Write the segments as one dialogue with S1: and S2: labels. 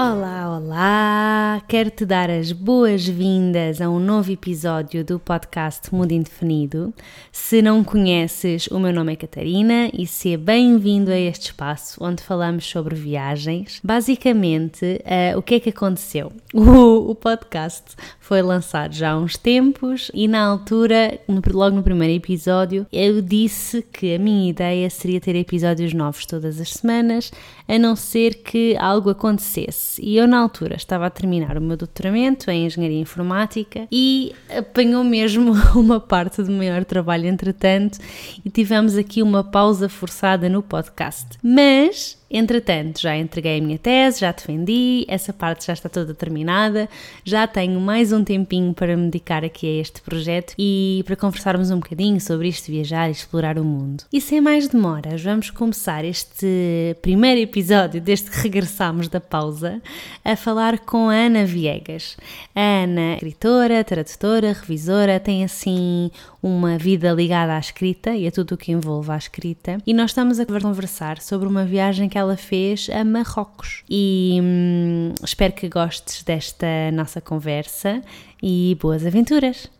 S1: Olá, olá! Quero te dar as boas-vindas a um novo episódio do podcast Mundo Indefinido. Se não conheces, o meu nome é Catarina e seja bem-vindo a este espaço onde falamos sobre viagens. Basicamente, uh, o que é que aconteceu? O, o, podcast foi lançado já há uns tempos e na altura, no, logo no primeiro episódio, eu disse que a minha ideia seria ter episódios novos todas as semanas, a não ser que algo acontecesse e eu na altura estava a terminar o meu doutoramento em Engenharia Informática e apanhou mesmo uma parte do maior trabalho entretanto e tivemos aqui uma pausa forçada no podcast. Mas Entretanto, já entreguei a minha tese, já defendi, essa parte já está toda terminada, já tenho mais um tempinho para me dedicar aqui a este projeto e para conversarmos um bocadinho sobre isto viajar e explorar o mundo. E sem mais demoras, vamos começar este primeiro episódio desde que regressamos da pausa a falar com a Ana Viegas. A Ana, é escritora, tradutora, revisora, tem assim uma vida ligada à escrita e a tudo o que envolve a escrita e nós estamos a conversar sobre uma viagem que ela fez a Marrocos. E hum, espero que gostes desta nossa conversa e boas aventuras.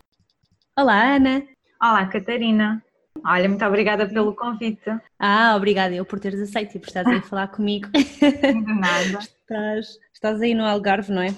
S1: Olá, Ana.
S2: Olá, Catarina. Olha, muito obrigada pelo convite.
S1: Ah, obrigada eu por teres aceito e por estares aí a falar comigo. De
S2: nada.
S1: estás, estás aí no Algarve, não é?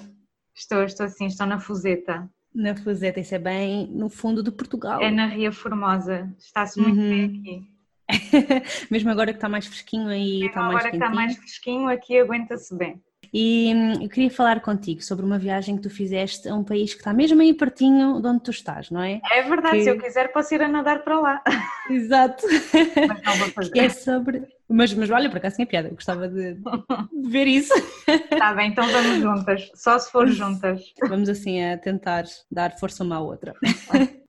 S2: Estou, estou sim, estou na Fuseta.
S1: Na Fuseta, isso é bem no fundo de Portugal.
S2: É na Ria Formosa, está-se muito uhum. bem aqui.
S1: Mesmo agora que está mais fresquinho aí, está mais
S2: Agora que está mais fresquinho, aqui aguenta-se bem.
S1: E hum, eu queria falar contigo sobre uma viagem que tu fizeste a um país que está mesmo aí pertinho de onde tu estás, não é?
S2: É verdade, que... se eu quiser posso ir a nadar para lá.
S1: Exato. Mas não vou fazer. Que é sobre... Mas, mas olha, por acaso tinha piada, eu gostava de, de ver isso.
S2: Está bem, então vamos juntas, só se for juntas.
S1: Vamos assim a tentar dar força uma à outra.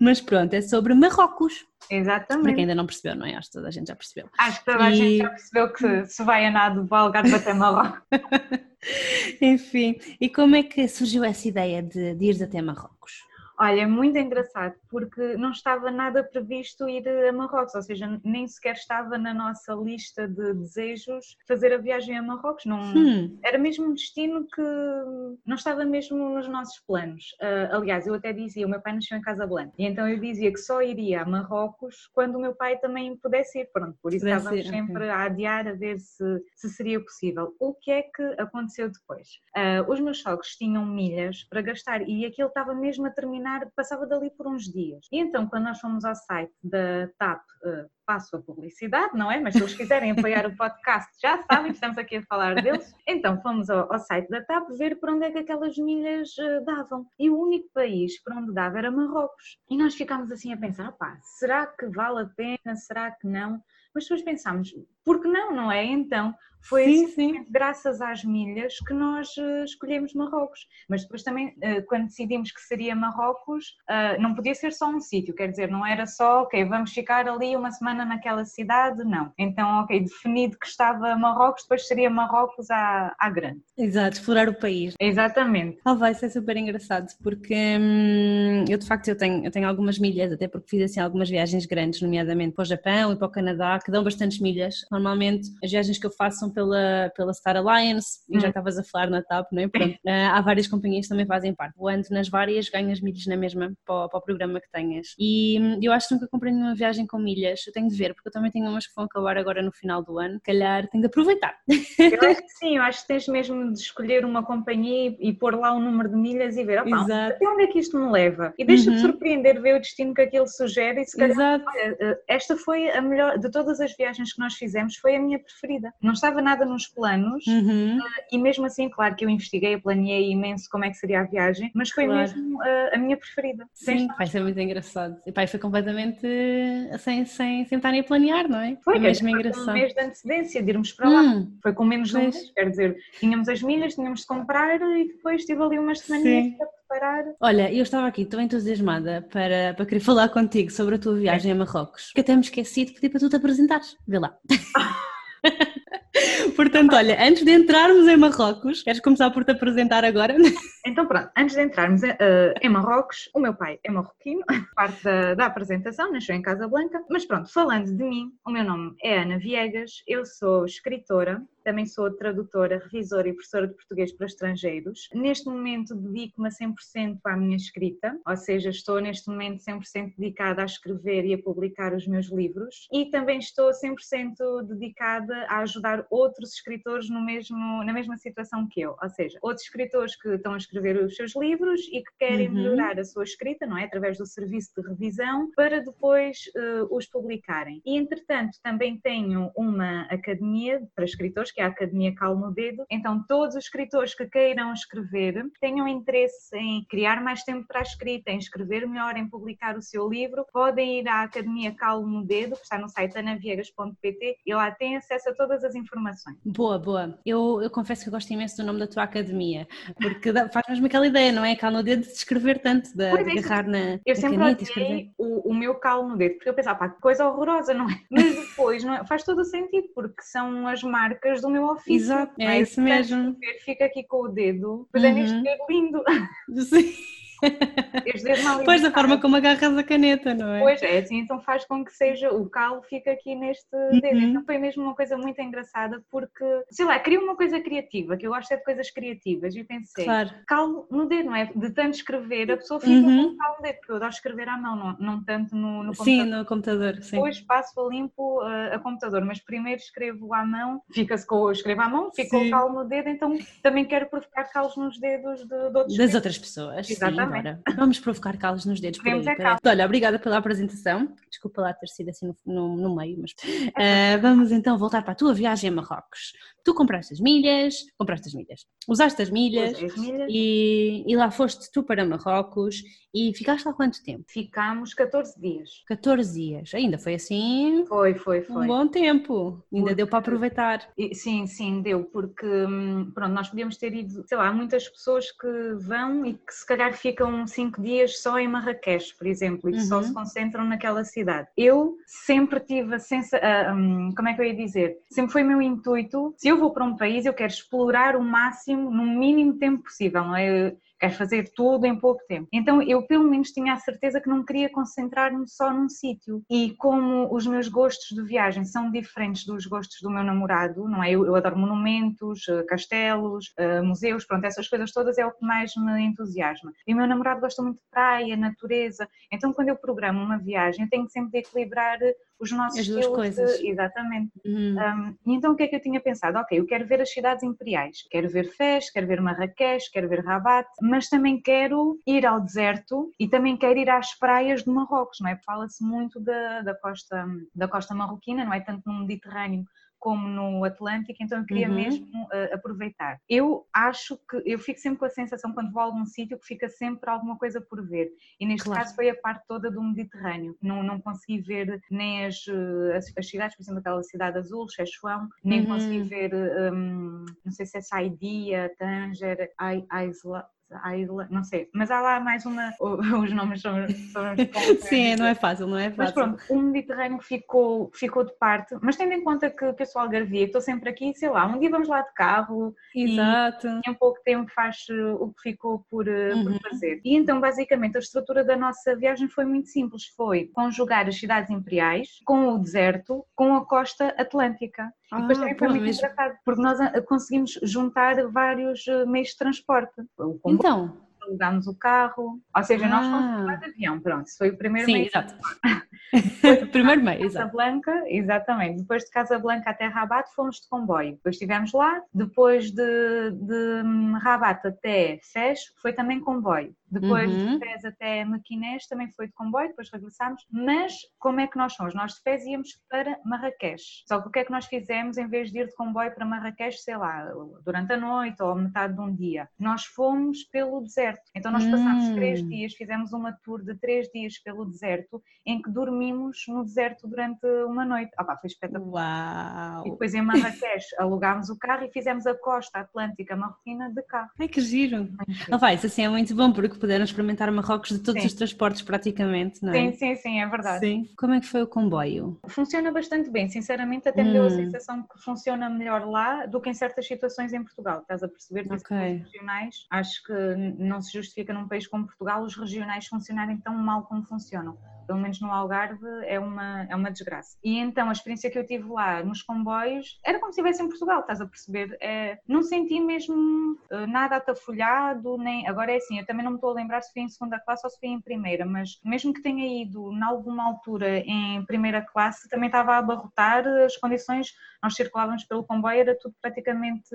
S1: Mas pronto, é sobre Marrocos.
S2: Exatamente.
S1: Para quem ainda não percebeu, não é? Acho que toda a gente já percebeu.
S2: Acho que toda e... a gente já percebeu que se vai a nada do Algarve até Marrocos.
S1: Enfim, e como é que surgiu essa ideia de, de ir até Marrocos?
S2: Olha, é muito engraçado, porque não estava nada previsto ir a Marrocos, ou seja, nem sequer estava na nossa lista de desejos fazer a viagem a Marrocos. Não, hum. Era mesmo um destino que não estava mesmo nos nossos planos. Uh, aliás, eu até dizia, o meu pai nasceu em Casablanca, e então eu dizia que só iria a Marrocos quando o meu pai também pudesse ir. Pronto, por isso estávamos sempre okay. a adiar a ver se, se seria possível. O que é que aconteceu depois? Uh, os meus sogros tinham milhas para gastar e aquilo estava mesmo a terminar terminar, passava dali por uns dias. E então, quando nós fomos ao site da TAP, uh, passo a publicidade, não é? Mas se eles quiserem apoiar o podcast, já sabem que estamos aqui a falar deles. Então, fomos ao, ao site da TAP ver para onde é que aquelas milhas uh, davam. E o único país para onde dava era Marrocos. E nós ficámos assim a pensar, será que vale a pena? Será que não? Mas depois pensámos, por que não, não é? Então, foi sim, sim. graças às milhas que nós uh, escolhemos Marrocos. Mas depois também, uh, quando decidimos que seria Marrocos, uh, não podia ser só um sítio, quer dizer, não era só, ok, vamos ficar ali uma semana naquela cidade, não. Então, ok, definido que estava Marrocos, depois seria Marrocos à, à grande.
S1: Exato, explorar o país.
S2: Exatamente.
S1: Ah, vai ser super engraçado, porque hum, eu de facto eu tenho, eu tenho algumas milhas, até porque fiz assim algumas viagens grandes, nomeadamente para o Japão e para o Canadá, que dão bastantes milhas. Normalmente as viagens que eu faço são pela, pela Star Alliance, e já hum. estavas a falar na TAP, não é? Pronto, uh, há várias companhias que também fazem parte. Voando nas várias, ganhas milhas na mesma para, para o programa que tenhas. E hum, eu acho que nunca comprei nenhuma viagem com milhas, eu tenho de ver, porque eu também tenho umas que vão acabar agora no final do ano. Calhar tenho de aproveitar.
S2: Eu acho que sim, eu acho que tens mesmo de escolher uma companhia e, e pôr lá o um número de milhas e ver, opa, até onde é que isto me leva? E deixa-te uhum. surpreender, ver o destino que aquilo sugere e se calhar, Exato. Olha, eh, esta foi a melhor, de todas as viagens que nós fizemos, foi a minha preferida. Não estava nada nos planos uhum. uh, e mesmo assim, claro que eu investiguei, planeei imenso como é que seria a viagem, mas foi claro. mesmo uh, a minha preferida.
S1: Sim, vai ser muito engraçado. E pai foi completamente sem, sem, sem estarem a planear, não é?
S2: Foi, foi mesmo foi engraçado. um mês de antecedência de irmos para lá. Hum, foi com menos de um mês, quer dizer, tínhamos as milhas, tínhamos de comprar e depois tive ali umas semanas preparar.
S1: Olha, eu estava aqui tão entusiasmada para, para querer falar contigo sobre a tua viagem é. a Marrocos, que até me esqueci de pedir para tu te apresentares. Vê lá. Portanto, olha, antes de entrarmos em Marrocos, queres começar por te apresentar agora?
S2: Então, pronto, antes de entrarmos uh, em Marrocos, o meu pai é marroquino, parte da, da apresentação, nasceu em Casablanca, mas pronto, falando de mim, o meu nome é Ana Viegas, eu sou escritora, também sou tradutora, revisora e professora de português para estrangeiros. Neste momento dedico-me a 100% à minha escrita, ou seja, estou neste momento 100% dedicada a escrever e a publicar os meus livros e também estou 100% dedicada a ajudar outros escritores no mesmo, na mesma situação que eu, ou seja, outros escritores que estão a escrever os seus livros e que querem uhum. melhorar a sua escrita, não é? Através do serviço de revisão, para depois uh, os publicarem. E entretanto, também tenho uma academia para escritores que é a Academia Calmo Dedo. Então, todos os escritores que queiram escrever, tenham interesse em criar mais tempo para a escrita, em escrever melhor, em publicar o seu livro, podem ir à Academia Calmo Dedo, que está no site anaviegas.pt e lá têm acesso a todas as informações.
S1: Boa, boa. Eu, eu confesso que eu gosto imenso do nome da tua academia, porque faz mesmo aquela ideia, não é? Calmo Dedo de escrever tanto, de, de é, agarrar na,
S2: eu sempre caneta o, o meu calo no dedo, porque eu pensava, pá, que coisa horrorosa, não é? Mas depois não é? faz todo o sentido, porque são as marcas do meu ofício.
S1: Exato, é, é isso mesmo.
S2: Fica aqui com o dedo, mas uhum. é neste dedo lindo.
S1: Sim. Pois da forma como agarras a caneta, não é?
S2: Pois é, assim, então faz com que seja, o calo fica aqui neste dedo. Uhum. Então foi mesmo uma coisa muito engraçada porque, sei lá, queria uma coisa criativa, que eu gosto é de coisas criativas e pensei, claro. calo no dedo, não é? De tanto escrever, a pessoa fica uhum. com o calo no dedo, porque eu adoro escrever à mão, não, não tanto no, no
S1: computador. Sim, no computador, sim.
S2: Depois passo a limpo uh, a computador, mas primeiro escrevo à mão, fica-se com, escrevo à mão, fica sim. o calo no dedo, então também quero provocar calos nos dedos de, de outros
S1: Das outras pessoas, Exatamente. Sim, Agora, vamos provocar calos nos dedos por aí. Para... Olha, obrigada pela apresentação. Desculpa lá ter sido assim no, no, no meio, mas uh, vamos então voltar para a tua viagem a Marrocos. Tu compraste as milhas, compraste as milhas, usaste as milhas,
S2: milhas.
S1: E, e, lá foste tu para Marrocos e ficaste lá quanto tempo?
S2: Ficámos 14 dias.
S1: 14 dias, ainda foi assim?
S2: Foi, foi, foi.
S1: Um bom tempo, ainda porque... deu para aproveitar.
S2: Sim, sim, deu, porque hum, pronto, nós podíamos ter ido, sei lá, há muitas pessoas que vão e que se calhar ficam 5 dias só em Marrakech, por exemplo, e que uhum. só se concentram naquela cidade. Eu sempre tive a sensação, uh, um, como é que eu ia dizer? Sempre foi meu intuito, se eu eu vou para um país, eu quero explorar o máximo, no mínimo tempo possível, não é? quero fazer tudo em pouco tempo. Então eu pelo menos tinha a certeza que não queria concentrar-me só num sítio. E como os meus gostos de viagem são diferentes dos gostos do meu namorado, não é? Eu, eu adoro monumentos, eh, castelos, eh, museus, pronto, essas coisas todas é o que mais me entusiasma. E o meu namorado gosta muito de praia, natureza. Então quando eu programo uma viagem, eu tenho sempre de equilibrar os nossos
S1: As duas coisas.
S2: De, exatamente. Uhum. Um, e então o que é que eu tinha pensado? Ok, eu quero ver as cidades imperiais, quero ver Fez, quero ver Marrakech, quero ver Rabat, mas também quero ir ao deserto e também quero ir às praias de Marrocos, não é? Fala-se muito da, da, costa, da costa marroquina, não é? Tanto no Mediterrâneo como no Atlântico, então eu queria uhum. mesmo uh, aproveitar. Eu acho que eu fico sempre com a sensação quando vou a algum sítio que fica sempre alguma coisa por ver. E neste claro. caso foi a parte toda do Mediterrâneo. Não, não consegui ver nem as, eh, as, as cidades, por exemplo, aquela cidade azul, Chechuão, nem uhum. consegui ver, um, não sei se é Saidia, Tanger, Aisla, Isla, não sei, mas há lá mais uma, os nomes são, são
S1: Sim, não é fácil, não é fácil.
S2: Mas pronto, o Mediterrâneo ficou, ficou de parte, mas tendo em conta que, que eu sou algarvia, estou sempre aqui, sei lá, um dia vamos lá de carro
S1: Exato.
S2: e em pouco tempo faz eh, o que ficou por, eh, uhum. por fazer. E então, basicamente, a estrutura da nossa viagem foi muito simples, foi conjugar as cidades imperiais com o deserto, com a costa atlântica. Ah, e depois também foi muito mesmo. engraçado, porque nós eh, conseguimos juntar vários meios de transporte.
S1: O então,
S2: alugámos o carro, ou seja, ah. nós fomos ah. de avião, pronto, isso foi o primeiro
S1: Sim,
S2: meio.
S1: exato. primeiro meio, exato.
S2: Casablanca, exatamente. Depois de Casablanca até Rabat fomos de comboio. Depois estivemos lá, depois de, de Rabat até Fez foi também comboio. Depois uhum. de Fez até Maquinés também foi de comboio, depois regressámos. Mas como é que nós fomos? Nós de Fez íamos para Marrakech. Só que o que é que nós fizemos em vez de ir de comboio para Marrakech, sei lá, durante a noite ou metade de um dia? Nós fomos pelo deserto. Então nós passámos uhum. três dias, fizemos uma tour de três dias pelo deserto, em que dormimos no deserto durante uma noite. Ah pá, foi espetacular.
S1: Uau!
S2: E depois em Marrakech alugámos o carro e fizemos a costa atlântica marroquina de carro.
S1: Ai que giro! Vai, isso assim é muito bom, porque que puderam experimentar Marrocos de todos sim. os transportes praticamente, não
S2: é? Sim, sim, sim, é verdade. Sim.
S1: Como é que foi o comboio?
S2: Funciona bastante bem, sinceramente até me deu a hum. sensação que funciona melhor lá do que em certas situações em Portugal, estás a perceber? Okay. Regionais, acho que não se justifica num país como Portugal os regionais funcionarem tão mal como funcionam pelo menos no Algarve, é uma, é uma desgraça. E então a experiência que eu tive lá nos comboios era como se estivesse em Portugal, estás a perceber? É, não senti mesmo uh, nada atafolhado, nem. Agora é assim, eu também não me estou a lembrar se fui em segunda classe ou se fui em primeira, mas mesmo que tenha ido em alguma altura em primeira classe, também estava a abarrotar as condições. Nós circulávamos pelo comboio, era tudo praticamente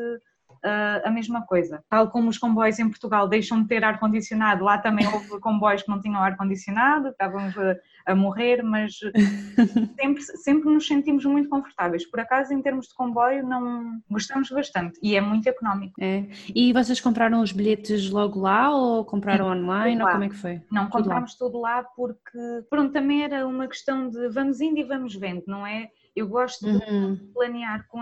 S2: uh, a mesma coisa. Tal como os comboios em Portugal deixam de ter ar-condicionado, lá também houve comboios que não tinham ar-condicionado, estávamos a, a, morrer, mas sempre, sempre nos sentimos muito confortáveis. Por acaso, em termos de comboio, não gostamos bastante e é muito económico.
S1: É. E vocês compraram os bilhetes logo lá ou compraram online ou como é que foi?
S2: Não, comprámos tudo lá porque, pronto, também era uma questão de vamos indo e vamos vendo, não é? Eu gosto uhum. de planear com,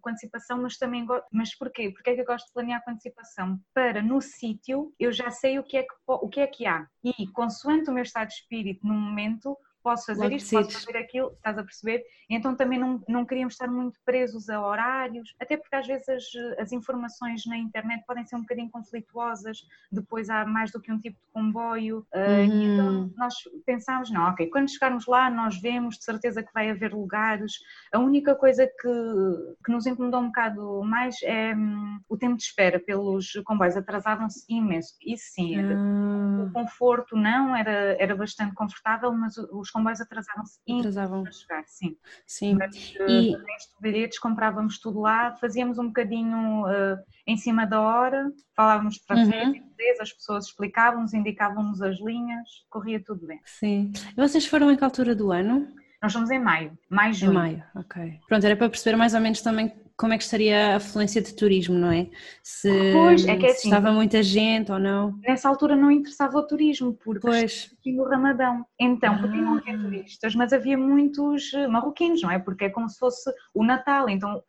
S2: com antecipação, mas também gosto. Mas porquê? Porque é que eu gosto de planear com antecipação? Para no sítio eu já sei o que, é que, o que é que há. E consoante o meu estado de espírito no momento, posso fazer isto, posso fazer aquilo, estás a perceber? Então também não, não queríamos estar muito presos a horários, até porque às vezes as, as informações na internet podem ser um bocadinho conflituosas, depois há mais do que um tipo de comboio, uhum. uh, então nós pensámos, não, ok, quando chegarmos lá nós vemos de certeza que vai haver lugares, a única coisa que, que nos incomodou um bocado mais é hum, o tempo de espera pelos comboios, atrasavam-se imenso, isso sim, uhum. o conforto não, era, era bastante confortável, mas os comboios atrasavam-se atrasavam para chegar, sim.
S1: Sim.
S2: Mas, e uh, bilhetes comprávamos tudo lá, fazíamos um bocadinho uh, em cima da hora, falávamos para uhum. inglês, as pessoas explicavam-nos, indicavam-nos as linhas, corria tudo bem.
S1: Sim. E vocês foram em que altura do ano?
S2: Nós fomos em maio, maio, junho. Em
S1: maio, ok. Pronto, era para perceber mais ou menos também como é que estaria a afluência de turismo, não é? Se, pois, é que é assim, estava muita gente ou não.
S2: Nessa altura não interessava o turismo, porque pois. tinha o Ramadão. Então, ah. não havia turistas, mas havia muitos eh, marroquinos, não é? Porque é como se fosse o Natal, então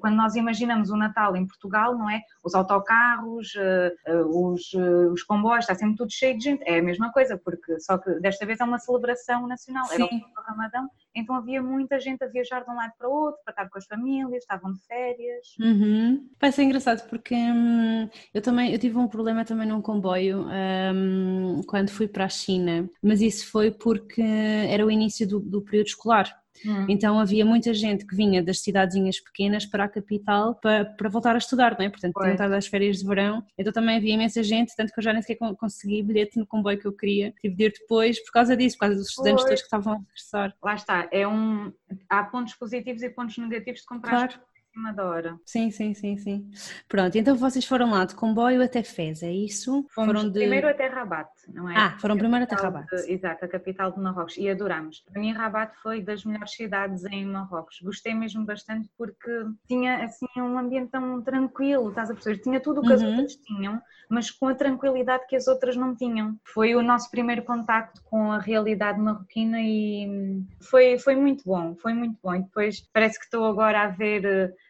S2: quando nós imaginamos o Natal em Portugal, não é? Os autocarros, eh, os, os comboios, está sempre tudo cheio de gente. É a mesma coisa, porque só que desta vez é uma celebração nacional, Sim. era o Ramadão então havia muita gente a viajar de um lado para o outro, para estar com as famílias, estavam de férias.
S1: Uhum. Vai ser engraçado porque hum, eu também eu tive um problema também num comboio hum, quando fui para a China, mas isso foi porque era o início do, do período escolar. Hum. Então havia muita gente que vinha das cidadezinhas pequenas para a capital para, para voltar a estudar, não é? Portanto, tinham estado às férias de verão, então também havia imensa gente, tanto que eu já nem sequer consegui bilhete no comboio que eu queria. Tive de ir depois por causa disso, por causa dos estudantes todos que estavam a regressar.
S2: Lá está, é um. Há pontos positivos e pontos negativos de comprar. Claro cima da hora.
S1: Sim, sim, sim, sim. Pronto, então vocês foram lá de comboio até Fez, é isso?
S2: Fomos foram de... primeiro até Rabat, não é?
S1: Ah, foram primeiro até Rabat.
S2: De, exato, a capital de Marrocos e adorámos. Para mim Rabat foi das melhores cidades em Marrocos. Gostei mesmo bastante porque tinha assim um ambiente tão tranquilo, estás a perceber? Tinha tudo o que uhum. as outras tinham, mas com a tranquilidade que as outras não tinham. Foi o nosso primeiro contacto com a realidade marroquina e foi, foi muito bom, foi muito bom. E depois parece que estou agora a ver uh,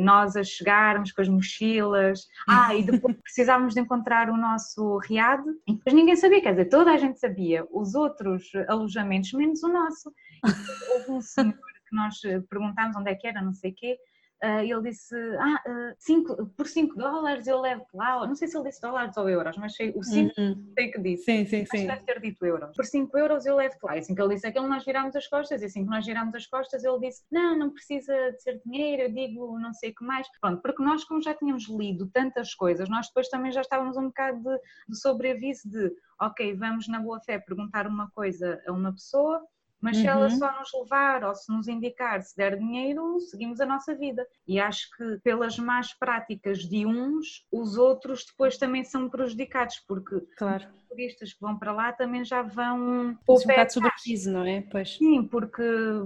S2: nós a chegarmos com as mochilas, ah, e depois precisávamos de encontrar o nosso riad, e depois ninguém sabia, quer dizer, toda a gente sabia, os outros alojamentos, menos o nosso. E houve um senhor que nós perguntámos onde é que era, não sei o quê, Uh, ele disse, ah, uh, cinco, por 5 dólares eu levo lá, não sei se ele disse dólares ou euros, mas sei, o 5 uhum. sei que disse,
S1: sim, sim, sim.
S2: deve ter dito euros. Por 5 euros eu levo lá, e assim que ele disse aquilo nós virámos as costas, e assim que nós virámos as costas ele disse, não, não precisa de ser dinheiro, eu digo não sei o que mais, pronto, porque nós como já tínhamos lido tantas coisas, nós depois também já estávamos um bocado de, de sobreaviso de, ok, vamos na boa fé perguntar uma coisa a uma pessoa, mas uhum. se ela uhum. só nos levar ou se nos indicar, se der dinheiro, seguimos a nossa vida. E acho que pelas más práticas de uns, os outros depois também são prejudicados, porque
S1: claro.
S2: os turistas que vão para lá também já vão.
S1: Um bocado sobrepiso, não é? Pois.
S2: Sim, porque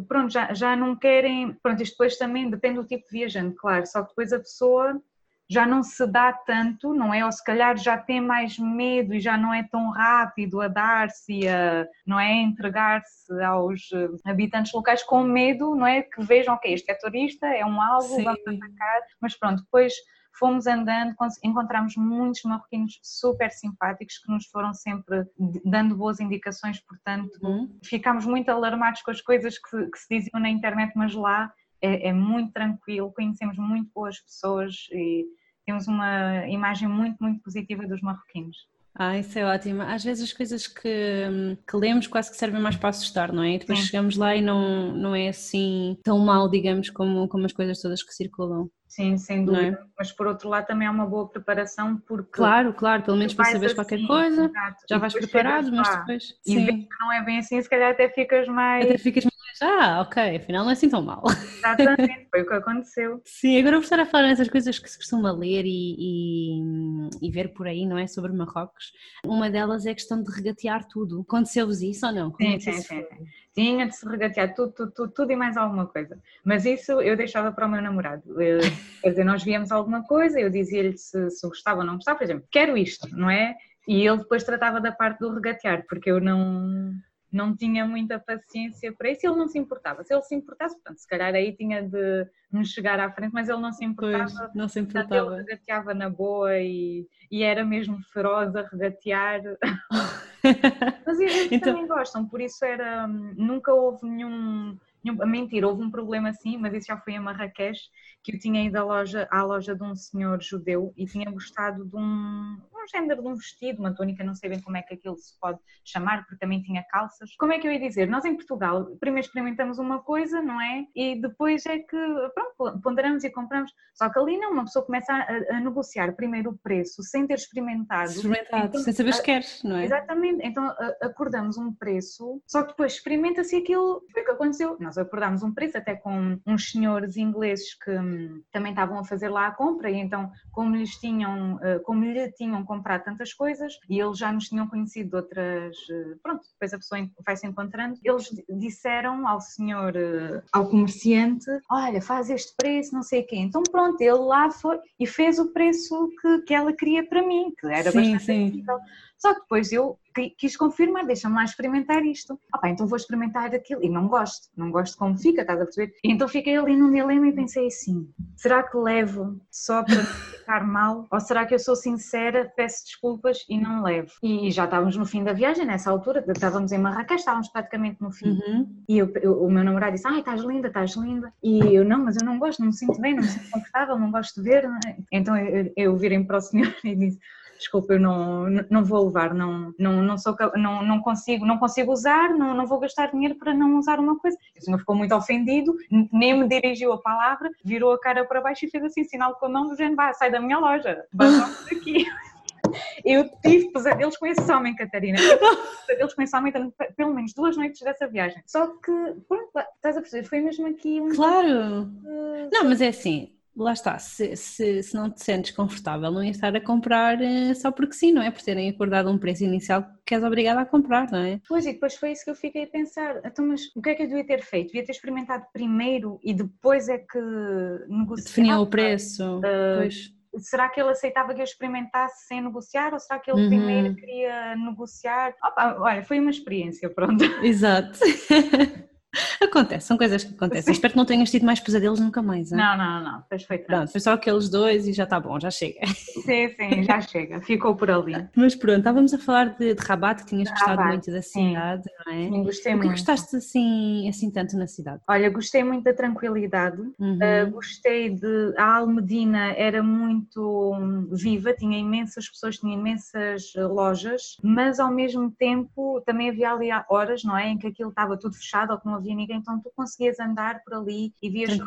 S2: pronto, já, já não querem. Pronto, isto depois também depende do tipo de viajante, claro, só que depois a pessoa já não se dá tanto, não é? Ou se calhar já tem mais medo e já não é tão rápido a dar-se e a, não é? entregar-se aos eh, habitantes locais com medo, não é? Que vejam, ok, este é turista, é um alvo, Sim. vamos atacar, mas pronto, depois fomos andando, encontramos muitos marroquinos super simpáticos que nos foram sempre dando boas indicações, portanto, uhum. ficámos muito alarmados com as coisas que, que se diziam na internet, mas lá é, é, muito tranquilo, conhecemos muito boas pessoas e temos uma imagem muito, muito positiva dos marroquinos.
S1: Ah, isso é ótimo. Às vezes as coisas que, que lemos quase que servem mais para assustar, não é? E depois Sim. chegamos lá e não, não é assim tão mal, digamos, como, como as coisas todas que circulam.
S2: Sim, sem é? dúvida. É? Mas por outro lado também é uma boa preparação porque.
S1: Claro, claro, pelo menos para saberes assim, qualquer coisa, exato. já vais preparado, mas depois.
S2: E sim. não é bem assim, se calhar até ficas mais.
S1: Até ficas mais. Ah, ok, afinal não é assim tão mal.
S2: Exatamente, foi o que aconteceu.
S1: Sim, agora vou estar a falar nessas coisas que se costuma ler e, e, e, ver por aí, não é? Sobre Marrocos. Uma delas é a questão de regatear tudo. Aconteceu-vos isso ou não?
S2: Sim, é sim, sim, sim. Tinha de se regatear tudo, tudo, tudo, tudo e mais alguma coisa. Mas isso eu deixava para o meu namorado. Eu, quer dizer, nós víamos alguma coisa, eu dizia-lhe se, se gostava ou não gostava, por exemplo, quero isto, não é? E ele depois tratava da parte do regatear, porque eu não, não tinha muita paciência para isso, ele não se importava. Se ele se importasse, portanto, se calhar aí tinha de me chegar à frente, mas ele não se importava.
S1: Pois, não se importava. Portanto,
S2: ele regateava na boa e, e era mesmo feroz a regatear. mas eles então... também gostam, por isso era, nunca houve nenhum Mentira, houve um problema sim, mas isso já foi em Marrakech, que eu tinha ido à loja, à loja de um senhor judeu e tinha gostado de um género de um vestido, uma túnica, não sei bem como é que aquilo se pode chamar, porque também tinha calças. Como é que eu ia dizer? Nós em Portugal, primeiro experimentamos uma coisa, não é? E depois é que, pronto, ponderamos e compramos. Só que ali não, uma pessoa começa a, a negociar primeiro o preço sem ter experimentado.
S1: Experimentado, então, sem saber se queres, não é?
S2: Exatamente, então acordamos um preço, só que depois experimenta-se aquilo, foi o que aconteceu. Nós acordámos um preço até com uns senhores ingleses que hum, também estavam a fazer lá a compra e então como lhes tinham, eh, como lhe tinham comprado tantas coisas e eles já nos tinham conhecido de outras, eh, pronto, depois a pessoa vai se encontrando, eles disseram ao senhor, eh, ao comerciante, olha, faz este preço, não sei o quê. Então pronto, ele lá foi e fez o preço que, que ela queria para mim, que era sim, bastante sim. Só que depois eu quis confirmar, deixa-me lá experimentar isto. Ah, então vou experimentar aquilo. E não gosto, não gosto como fica, estás a perceber? E então fiquei ali num dilema e pensei assim: será que levo só para ficar mal? Ou será que eu sou sincera, peço desculpas e não levo? E já estávamos no fim da viagem, nessa altura, estávamos em Marrakech, estávamos praticamente no fim. Uhum. E eu, eu, o meu namorado disse: Ai, estás linda, estás linda. E eu, não, mas eu não gosto, não me sinto bem, não me sinto confortável, não gosto de ver. É? Então eu, eu virei para o senhor e disse: desculpa, eu não, não vou levar, não, não, não, sou, não, não, consigo, não consigo usar, não, não vou gastar dinheiro para não usar uma coisa. O senhor ficou muito ofendido, nem me dirigiu a palavra, virou a cara para baixo e fez assim, sinal com a mão do género, vá, sai da minha loja, vamos daqui. Eu tive pesadelos com esse homem, Catarina. Pesadelos com esse homem pelo menos duas noites dessa viagem. Só que, pronto, estás a perceber, foi mesmo aqui um.
S1: Claro! Não, mas é assim, lá está, se, se, se, não te sentes confortável, não ia estar a comprar uh, só porque sim, não é? Por terem acordado um preço inicial que és obrigada a comprar, não é?
S2: Pois, e depois foi isso que eu fiquei a pensar. Então, mas o que é que eu devia ter feito? Devia ter experimentado primeiro e depois é que negociava?
S1: Definia o preço, uh, pois.
S2: Será que ele aceitava que eu experimentasse sem negociar ou será que ele uhum. primeiro queria negociar? Opa, olha, foi uma experiência, pronto.
S1: Exato. Acontece, são coisas que acontecem. Espero que não tenhas tido mais pesadelos nunca mais.
S2: Hein? Não, não, não, perfeito.
S1: Pronto, foi só aqueles dois e já está bom, já chega.
S2: Sim, sim, já chega, ficou por ali.
S1: Mas pronto, estávamos a falar de, de Rabat, que tinhas gostado Rabat, muito da cidade, sim. não é?
S2: Sim, gostei
S1: o
S2: que
S1: gostaste assim, assim tanto na cidade?
S2: Olha, gostei muito da tranquilidade, uhum. uh, gostei de. A Almedina era muito hum, viva, tinha imensas pessoas, tinha imensas eh, lojas, mas ao mesmo tempo também havia ali horas, não é? Em que aquilo estava tudo fechado ou que não havia ninguém, então tu conseguias andar por ali e vias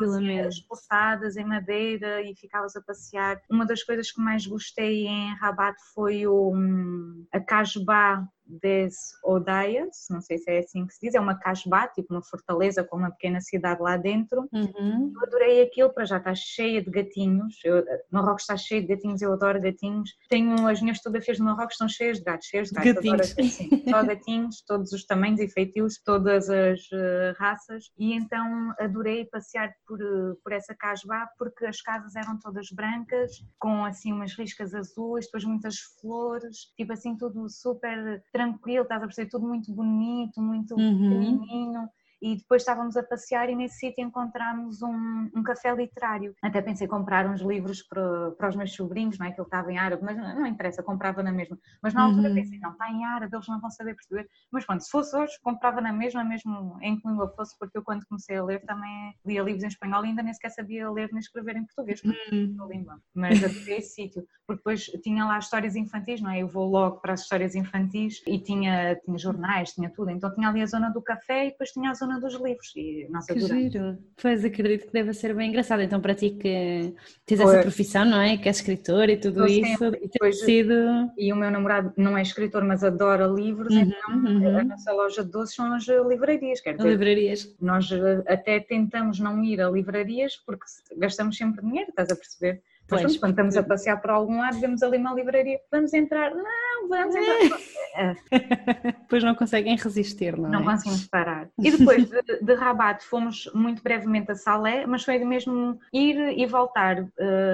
S2: as poçadas em madeira e ficavas a passear. Uma das coisas que mais gostei em Rabat foi o, hum, a Casbah des Odaias, não sei se é assim que se diz, é uma casbah, tipo uma fortaleza com uma pequena cidade lá dentro. Uhum. Eu adorei aquilo, para já está cheia de gatinhos. Eu, Marrocos está cheio de gatinhos, eu adoro gatinhos. Tenho as minhas fotografias de Marrocos estão cheias de gatos, cheias de gatos.
S1: Gatinhos.
S2: Adoro, assim, só gatinhos, todos os tamanhos e feitios, todas as uh, raças. E então adorei passear por, uh, por essa casbah porque as casas eram todas brancas, com assim umas riscas azuis, depois muitas flores, tipo assim tudo super tranquilo, estás a perceber tudo muito bonito, muito uhum. pequenininho e depois estávamos a passear e nesse sítio encontramos um, um café literário. Até pensei comprar uns livros para, para os meus sobrinhos, não é? Que ele estava em árabe, mas não, não interessa, comprava na mesma. Mas na altura uhum. pensei, não, está em árabe, eles não vão saber perceber. Mas pronto, se fosse hoje, comprava na mesma, mesmo em que língua fosse, porque eu quando comecei a ler também lia livros em espanhol e ainda nem sequer sabia ler nem escrever em português, porque uhum. língua. Mas adorei esse sítio, porque depois tinha lá histórias infantis, não é? Eu vou logo para as histórias infantis e tinha, tinha jornais, tinha tudo. Então tinha ali a zona do café e depois tinha a zona dos livros. E, nossa,
S1: que giro. Pois acredito que deve ser bem engraçado. Então para ti que tens essa profissão, não é? Que és escritor e tudo isso. E, depois, sido...
S2: e o meu namorado não é escritor, mas adora livros, uhum, então uhum. a nossa loja de doces são as livrarias. Quer dizer,
S1: livrarias.
S2: Nós eh, até tentamos não ir a livrarias porque gastamos sempre dinheiro, estás a perceber? Pois, Mas quando estamos a passear por algum lado, vemos ali uma livraria, vamos entrar, não, vamos entrar.
S1: Depois não conseguem resistir, não,
S2: não
S1: é?
S2: Não conseguimos parar. E depois de, de, Rabat fomos muito brevemente a Salé, mas foi mesmo ir e voltar um,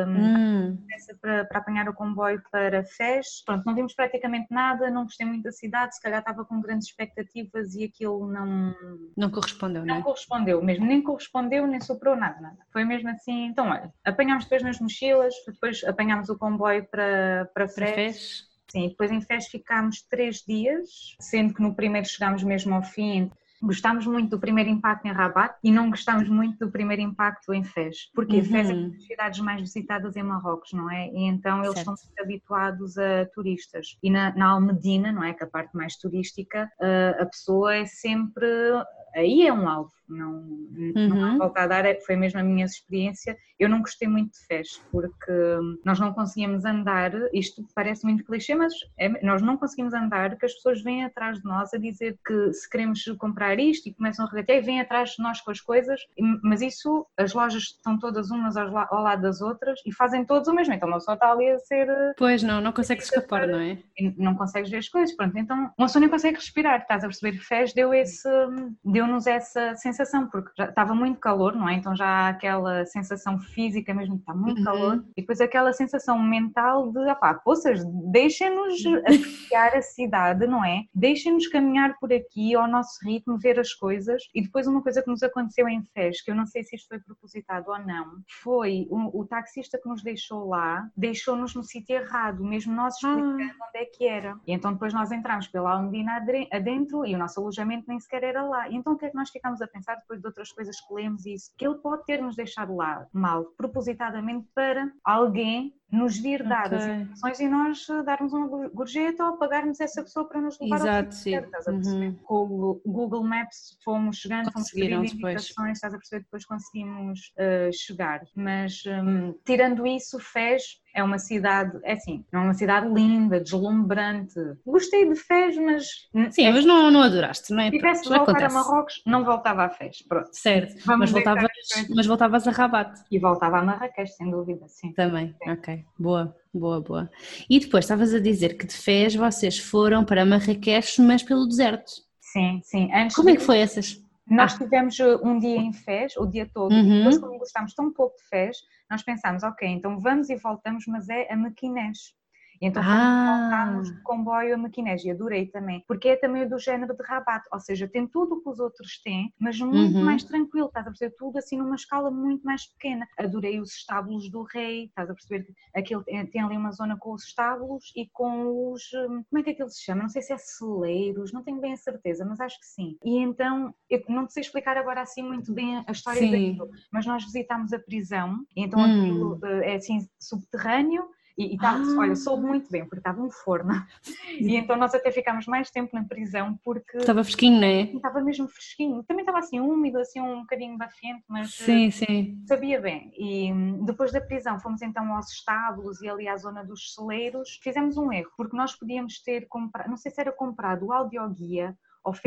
S2: hum. para, para, apanhar o comboio para Fez. Pronto, não vimos praticamente nada, não gostei muito da cidade, se calhar estava com grandes expectativas e aquilo não...
S1: Não correspondeu,
S2: não
S1: é? Não
S2: correspondeu, mesmo nem correspondeu, nem soprou nada, nada. Foi mesmo assim, então olha, apanhámos depois nas mochilas, depois apanhámos o comboio para, para Fez. Sim, depois em Fez ficámos três dias, sendo que no primeiro chegámos mesmo ao fim. Gostámos muito do primeiro impacto em Rabat e não gostámos muito do primeiro impacto em Fez, porque uhum. Fez é uma das cidades mais visitadas em Marrocos, não é? E então eles certo. estão habituados a turistas. E na, na Almedina, não é? Que é a parte mais turística, a pessoa é sempre. Aí é um alvo não, uhum. não volta a dar, é, foi mesmo a minha experiência. Eu não gostei muito de FES, porque nós não conseguíamos andar, isto parece muito clichê, mas é, nós não conseguimos andar, que as pessoas vêm atrás de nós a dizer que se queremos comprar isto e começam a regatear e vêm atrás de nós com as coisas, mas isso, as lojas estão todas umas ao lado das outras e fazem todos o mesmo, então uma só está ali a ser...
S1: Pois não, não consegue escapar, não é?
S2: Não consegues ver as coisas, pronto, então uma pessoa nem consegue respirar, estás a perceber? FES deu esse, deu-nos essa sensação sensação, porque já estava muito calor, não é? Então já há aquela sensação física mesmo que está muito uhum. calor, e depois aquela sensação mental de, opá, poças, deixem-nos apreciar a cidade, não é? Deixem-nos caminhar por aqui ao nosso ritmo, ver as coisas. E depois uma coisa que nos aconteceu em Fez, que eu não sei se isto foi propositado ou não, foi o, o taxista que nos deixou lá, deixou-nos no sítio errado, mesmo nós ah. explicando ah. onde é que era. E então depois nós entramos pela Almedina adentro e o nosso alojamento nem sequer era lá. E então o que é que nós ficámos a pensar? Pensar depois de outras coisas que lemos isso, que ele pode ter nos deixado lá mal, propositadamente para alguém nos vir dar okay. as informações e nós eh, darmos uma gorjeta ou pagarmos essa pessoa para nos levar
S1: Exato, ao sim. Estás a
S2: perceber? Uhum. Com o Google Maps fomos chegando, fomos pedindo indicações, estás a perceber? Depois conseguimos uh, chegar. Mas um, tirando isso, Fez é uma cidade, é assim, é uma cidade linda, deslumbrante. Gostei de Fez, mas.
S1: Sim, é, mas não, não adoraste, não é?
S2: Se tivesse de voltar acontece. a Marrocos, não voltava a Fez. Pronto.
S1: Certo, mas voltavas, mas voltavas a Rabat.
S2: E voltava a Marrakech, sem dúvida, sim.
S1: Também, sim. ok boa, boa, boa. E depois estavas a dizer que de Fez vocês foram para Marrakech, mas pelo deserto.
S2: Sim, sim.
S1: Antes Como é que foi essas?
S2: Nós ah. tivemos uh, um dia em Fez, o dia todo, uhum. e depois como gostámos tão pouco de Fez, nós pensámos, ok, então vamos e voltamos, mas é a Maquinés. E então ah. voltámos de comboio a Maquinés e adorei também, porque é também do género de Rabat, ou seja, tem tudo o que os outros têm, mas muito uhum. mais tranquilo, estás a perceber? Tudo assim numa escala muito mais pequena. Adorei os estábulos do rei, estás a perceber que aquele, tem ali uma zona com os estábulos e com os, hum, como é que aquilo se chama? Não sei se é celeiros, não tenho bem a certeza, mas acho que sim. E então, eu não sei explicar agora assim muito bem a história sim. daquilo, mas nós visitámos a prisão, então hum. aquilo eh, é assim subterrâneo, e, estava, ah. olha, soube muito bem, porque estava um forno. E então nós até ficámos mais tempo na prisão porque.
S1: Estava fresquinho, não é?
S2: Estava mesmo fresquinho. Também estava assim úmido, assim um bocadinho bafente, mas.
S1: Sim, sim.
S2: Sabia bem. E hum, depois da prisão fomos então aos estábulos e ali à zona dos celeiros. Fizemos um erro, porque nós podíamos ter comprado, não sei se era comprado o audioguia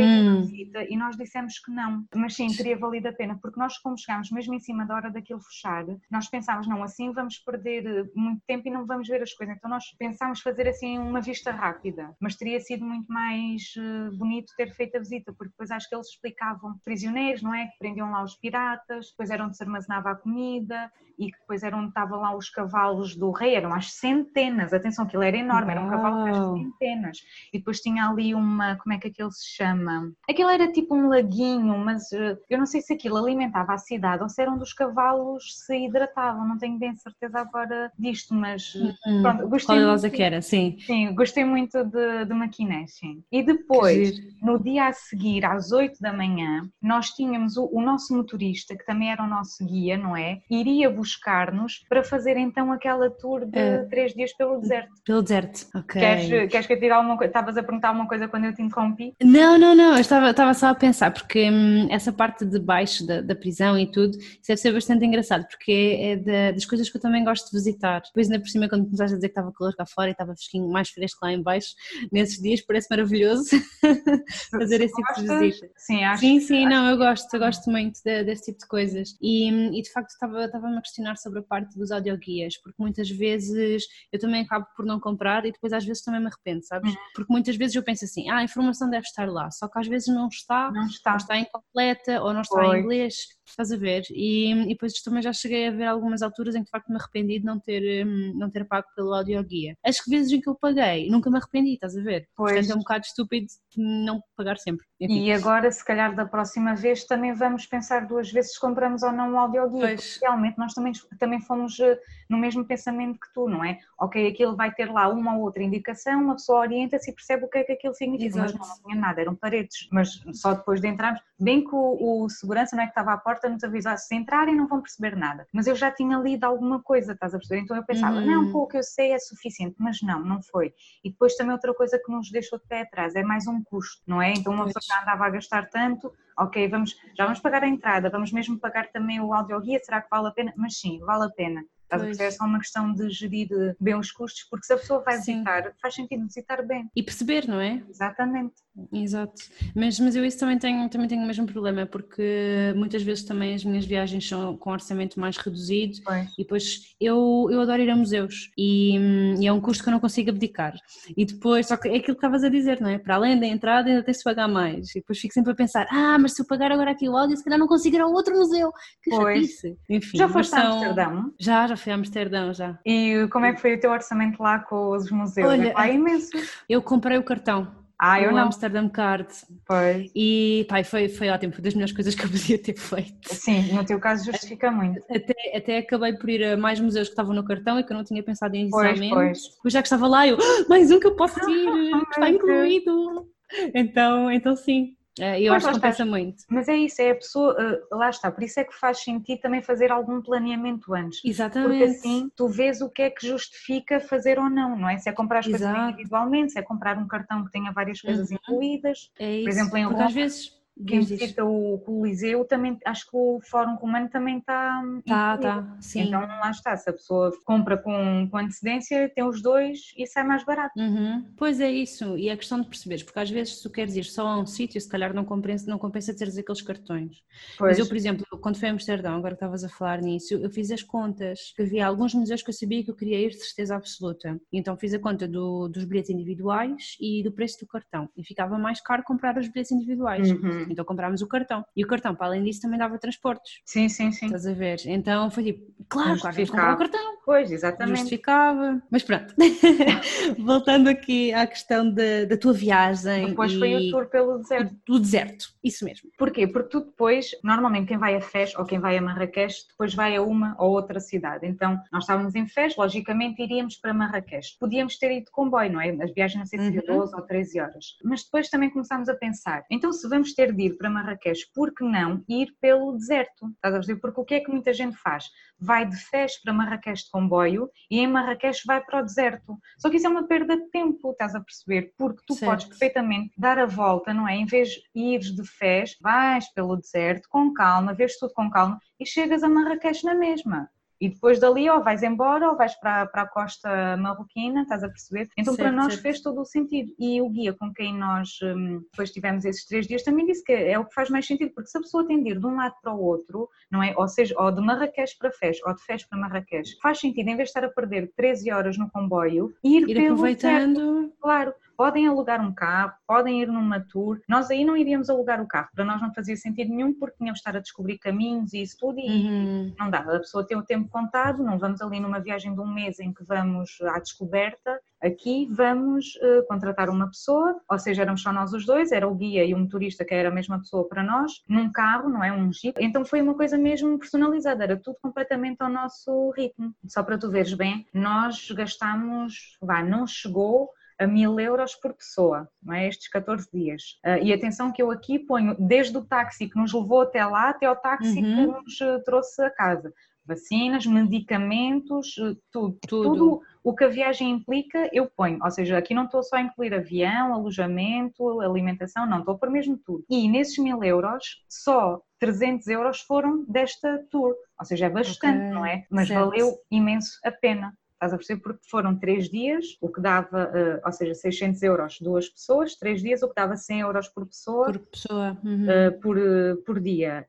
S2: hum. uma visita e nós dissemos que não, mas sim, teria valido a pena, porque nós como chegámos mesmo em cima da hora daquilo fechar, nós pensámos, não, assim vamos perder eh, muito tempo e não vamos ver as coisas, então nós pensámos fazer assim uma vista rápida, mas teria sido muito mais uh, bonito ter feito a visita, porque depois acho que eles explicavam prisioneiros, não é, que prendiam lá os piratas, depois era onde se armazenava a comida e que depois era onde estavam lá os cavalos do rei, eram às centenas, atenção, aquilo era enorme, era um cavalo de centenas, e depois tinha ali uma, como é que aquilo se chama? Chama? Aquilo era tipo um laguinho, mas uh, eu não sei se aquilo alimentava a cidade ou se era onde os cavalos se hidratavam, não tenho bem certeza agora disto, mas
S1: uhum. pronto, gostei muito, que era, sim.
S2: Sim, gostei muito de, de Maquinés, sim. E depois, no dia a seguir, às 8 da manhã, nós tínhamos o, o nosso motorista, que também era o nosso guia, não é? Iria buscar-nos para fazer então aquela tour de uh, três dias pelo deserto.
S1: Pelo deserto, ok.
S2: Queres, queres que eu te diga alguma coisa? Estavas a perguntar alguma coisa quando eu te interrompi?
S1: Não, não, não, eu estava, estava só a pensar, porque hum, essa parte de baixo da, da, prisão e tudo, isso deve ser bastante engraçado, porque é, é das coisas que eu também gosto de visitar. Depois, ainda por cima, quando começaste a dizer que estava calor cá fora e estava fresquinho, mais fresco lá em baixo, nesses dias, parece maravilhoso fazer esse tipo de visita.
S2: Sim, acho,
S1: sim, sim não, eu gosto, eu gosto muito de, desse tipo de coisas. E, hum, e de facto, estava, estava-me a questionar sobre a parte dos audioguias, porque muitas vezes eu também acabo por não comprar e depois às vezes também me arrependo, sabes? Uhum. Porque muitas vezes eu penso assim, ah, a informação deve estar lá, só que às vezes não está,
S2: não está,
S1: está incompleta, ou não está em inglês, estás a ver? E, e depois também já cheguei a ver algumas alturas em que de facto me arrependi de não ter, hum, não ter pago pelo audioguia. As vezes em que eu paguei, nunca me arrependi, estás a ver? Pois. Portanto é um bocado estúpido não pagar sempre.
S2: Enfim. E agora, se calhar da próxima vez, também vamos pensar duas vezes se compramos ou não o audioguia, pois. realmente nós também, também fomos eh, no mesmo pensamento que tu, não é? Ok, aquilo vai ter lá uma ou outra indicação, uma pessoa orienta-se e percebe o que é que aquilo significa, Exato. mas não, não tinha nada, eram paredes, mas só depois de entrarmos, bem que o, o segurança não é que estava à porta nos avisasse, se entrarem não vão perceber nada, mas eu já tinha lido alguma coisa, estás a perceber? Então eu pensava, uhum. não, pô, o que eu sei é suficiente, mas não, não foi. E depois também outra coisa que nos deixou de pé atrás, é mais um custo, não é? Então uma pessoa já andava a gastar tanto, ok, vamos, já vamos pagar a entrada, vamos mesmo pagar também o audioguia, será que vale a pena? Mas sim, vale a pena. Estás É só uma questão de gerir bem os custos, porque se a pessoa vai Sim. visitar, faz sentido visitar bem.
S1: E perceber, não é?
S2: Exatamente.
S1: Exato. Mas, mas eu isso também tenho, também tenho o mesmo problema, porque muitas vezes também as minhas viagens são com orçamento mais reduzido pois. e depois eu, eu adoro ir a museus e, e, é um custo que eu não consigo abdicar. E depois, só que é aquilo que estavas a dizer, não é? Para além da entrada ainda tem-se pagar mais. E depois fico sempre a pensar, ah, mas se eu pagar agora aqui o áudio, se calhar não consigo ir ao outro museu. Que pois. chatice.
S2: Enfim, já foste são... a Amsterdão?
S1: Já, já fui a Amsterdão, já.
S2: E como é que foi o teu orçamento lá com os museus?
S1: Olha,
S2: é imenso.
S1: Eu comprei o cartão
S2: ah, eu não.
S1: Amsterdam Card.
S2: Pois.
S1: E pai, foi, foi ótimo, foi das melhores coisas que eu podia ter feito.
S2: Sim, no teu caso justifica muito.
S1: Até, até acabei por ir a mais museus que estavam no cartão e que eu não tinha pensado em inicialmente. Pois, pois. Pois já que estava lá, eu, ah, mais um que eu posso ir, que está incluído. Então, então sim, é, eu acho que compensa muito.
S2: Mas é isso, é a pessoa, eh, lá está, por isso é que faz sentido também fazer algum planeamento antes.
S1: Exatamente.
S2: Porque assim tu vês o que é que justifica fazer ou não, não é? Se é comprar as Exato. coisas individualmente, se é comprar um cartão que tenha várias coisas uhum. incluídas.
S1: É isso.
S2: Por exemplo, em
S1: Roma, às vezes
S2: quem visita o Coliseu também, acho que o Fórum Romano também está.
S1: Tá, tá, sim.
S2: Então lá está, se a pessoa compra com, com antecedência, tem os dois e sai mais barato.
S1: Uhum. Pois é isso, e é questão de perceberes, porque às vezes se tu queres ir só a um sítio, se calhar não compensa, não compensa teres aqueles cartões. Pois. Mas eu, por exemplo, quando fui a Amsterdão, agora estavas a falar nisso, eu fiz as contas, que havia alguns museus que eu sabia que eu queria ir de certeza absoluta. Então fiz a conta do, dos bilhetes individuais e do preço do cartão. E ficava mais caro comprar os bilhetes individuais. Uhum. Então comprámos o cartão. E o cartão, para além disso, também dava transportes.
S2: Sim, sim, sim.
S1: Estás a ver? Então foi tipo, claro, claro, vamos comprar o cartão.
S2: Pois, exatamente.
S1: Justificava. Mas pronto, voltando aqui à questão da, da tua viagem.
S2: Depois e... foi o tour pelo deserto.
S1: Do deserto, isso mesmo.
S2: Porquê? Porque tu depois, normalmente quem vai a Fez ou quem vai a Marrakech, depois vai a uma ou outra cidade. Então, nós estávamos em Fez, logicamente iríamos para Marrakech. Podíamos ter ido de comboio, não é? As viagens não sei se uhum. 12 ou 13 horas. Mas depois também começámos a pensar, então se vamos ter de ir para Marrakech, por que não ir pelo deserto? Estás a dizer? Porque o que é que muita gente faz? Vai de Fez para Marrakech de comboio e em Marrakech vai para o deserto. Só que isso é uma perda de tempo, estás a perceber? Porque tu certo. podes perfeitamente dar a volta, não é? Em vez de ires de Fez, vais pelo deserto com calma, vês tudo com calma e chegas a Marrakech na mesma. E depois dali ou vais embora ou vais para, para a costa marroquina, estás a perceber? Então certo, para nós certo. fez todo o sentido. E o guia com quem nós um, depois tivemos esses três dias também disse que é o que faz mais sentido, porque se a pessoa tem de um lado para o outro, não é? Ou seja, ou de Marrakech para Fez, ou de Fez para Marrakech, faz sentido, em vez de estar a perder 13 horas no comboio, ir, ir aproveitando. Certo, claro, podem alugar um carro, podem ir numa tour. Nós aí não iríamos alugar o carro, para nós não fazia sentido nenhum, porque tínhamos de estar a descobrir caminhos e isso tudo, e uhum. não dá. A pessoa tem o tempo contado, não vamos ali numa viagem de um mês em que vamos à descoberta, aqui vamos uh, contratar uma pessoa, ou seja, éramos só nós os dois, era o guia e o motorista que era a mesma pessoa para nós, num carro, não é? Um jeep. Então foi uma coisa mesmo personalizada, era tudo completamente ao nosso ritmo. Só para tu veres bem, nós gastámos, vá, não chegou a mil euros por pessoa, não é? Estes 14 dias. Uh, e atenção que eu aqui ponho desde o táxi que nos levou até lá, até o táxi uhum. que nos uh, trouxe a casa. Vacinas, medicamentos, uh, tudo, tudo. Tudo o que a viagem implica, eu ponho. Ou seja, aqui não estou só a incluir avião, alojamento, alimentação, não, estou a pôr mesmo tudo. E nesses mil euros, só 300 euros foram desta tour. Ou seja, é bastante, okay. não é? Mas certo. valeu imenso a pena. Estás a perceber? Porque foram três dias, o que dava, uh, ou seja, 600 euros duas pessoas, três dias, o que dava 100 euros por pessoa.
S1: Por pessoa. Uhum.
S2: Uh, por, uh, por dia.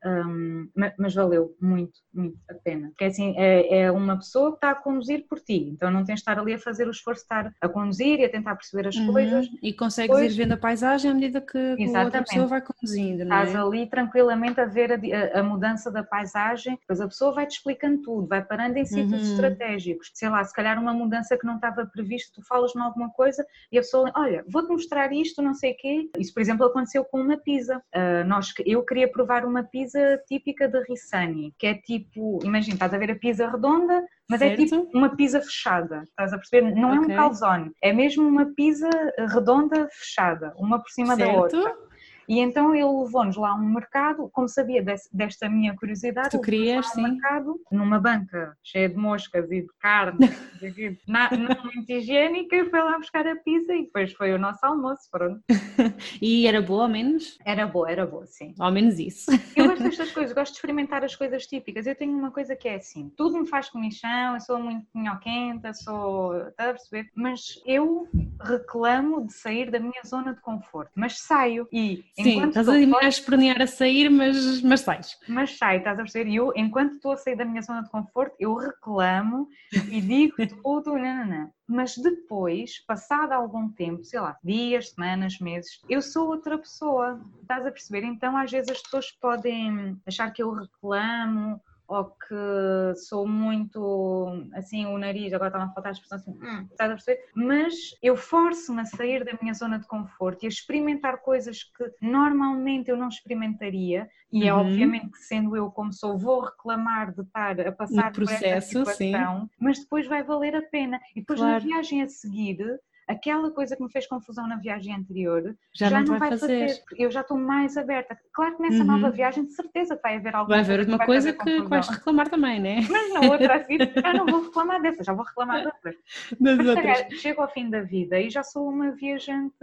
S2: Mas valeu muito, muito a pena. Porque assim, é, é, uma pessoa que está a conduzir por ti, então não tens de estar ali a fazer o esforço de estar a conduzir e a tentar perceber as uhum. coisas.
S1: E consegues ir vendo a paisagem à medida que, que a outra pessoa vai conduzindo, não
S2: é? Estás ali tranquilamente a ver a, a, mudança da paisagem, depois a pessoa vai-te explicando tudo, vai parando em sítios uhum. estratégicos. Sei lá, se calhar uma mudança que não estava prevista, tu falas-me alguma coisa e a pessoa, olha, vou-te mostrar isto, não sei o quê. Isso, por exemplo, aconteceu com uma pizza. Uh, nós, eu queria provar uma pizza típica de Rissani, que é tipo, imagina, estás a ver a pizza redonda, mas certo. é tipo uma pizza fechada, estás a perceber? Não okay. é um calzone, é mesmo uma pizza redonda fechada, uma por cima certo. da outra. E então ele levou-nos lá a um mercado, como sabia desta minha curiosidade,
S1: tu querias, sim.
S2: mercado, numa banca cheia de moscas e de carne, na, não muito higiênica, foi lá buscar a pizza e depois foi o nosso almoço, pronto.
S1: e era boa ao menos?
S2: Era boa, era boa, sim.
S1: Ao menos isso.
S2: Eu gosto destas coisas, gosto de experimentar as coisas típicas. Eu tenho uma coisa que é assim, tudo me faz comichão, eu sou muito minhoquenta, sou, estás a perceber? Mas eu reclamo de sair da minha zona de conforto, mas saio e
S1: Sim, estás a a espernear a sair, mas, mas sais.
S2: Mas sai, estás a perceber? E eu, enquanto estou a sair da minha zona de conforto, eu reclamo e digo tudo, não. Mas depois, passado algum tempo, sei lá, dias, semanas, meses, eu sou outra pessoa, estás a perceber? Então às vezes as pessoas podem achar que eu reclamo ou que sou muito assim, o nariz, agora está-me a faltar a expressão assim, hum, estás a perceber? Mas eu forço-me a sair da minha zona de conforto e a experimentar coisas que normalmente eu não experimentaria, e é uhum. obviamente que sendo eu como sou, vou reclamar de estar a passar no processo, por essa situação, sim. mas depois vai valer a pena. E depois claro. na viagem a seguir aquela coisa que me fez confusão na viagem anterior já, já não, não, vai fazer. fazer. Eu já estou mais aberta. Claro que nessa uhum. nova viagem de certeza vai haver alguma
S1: vai haver uma coisa que, que vais reclamar também, né?
S2: Mas na outra assim, já não vou reclamar dessa, já vou reclamar da outra. Das Mas, outras. chego ao fim da vida e já sou uma viajante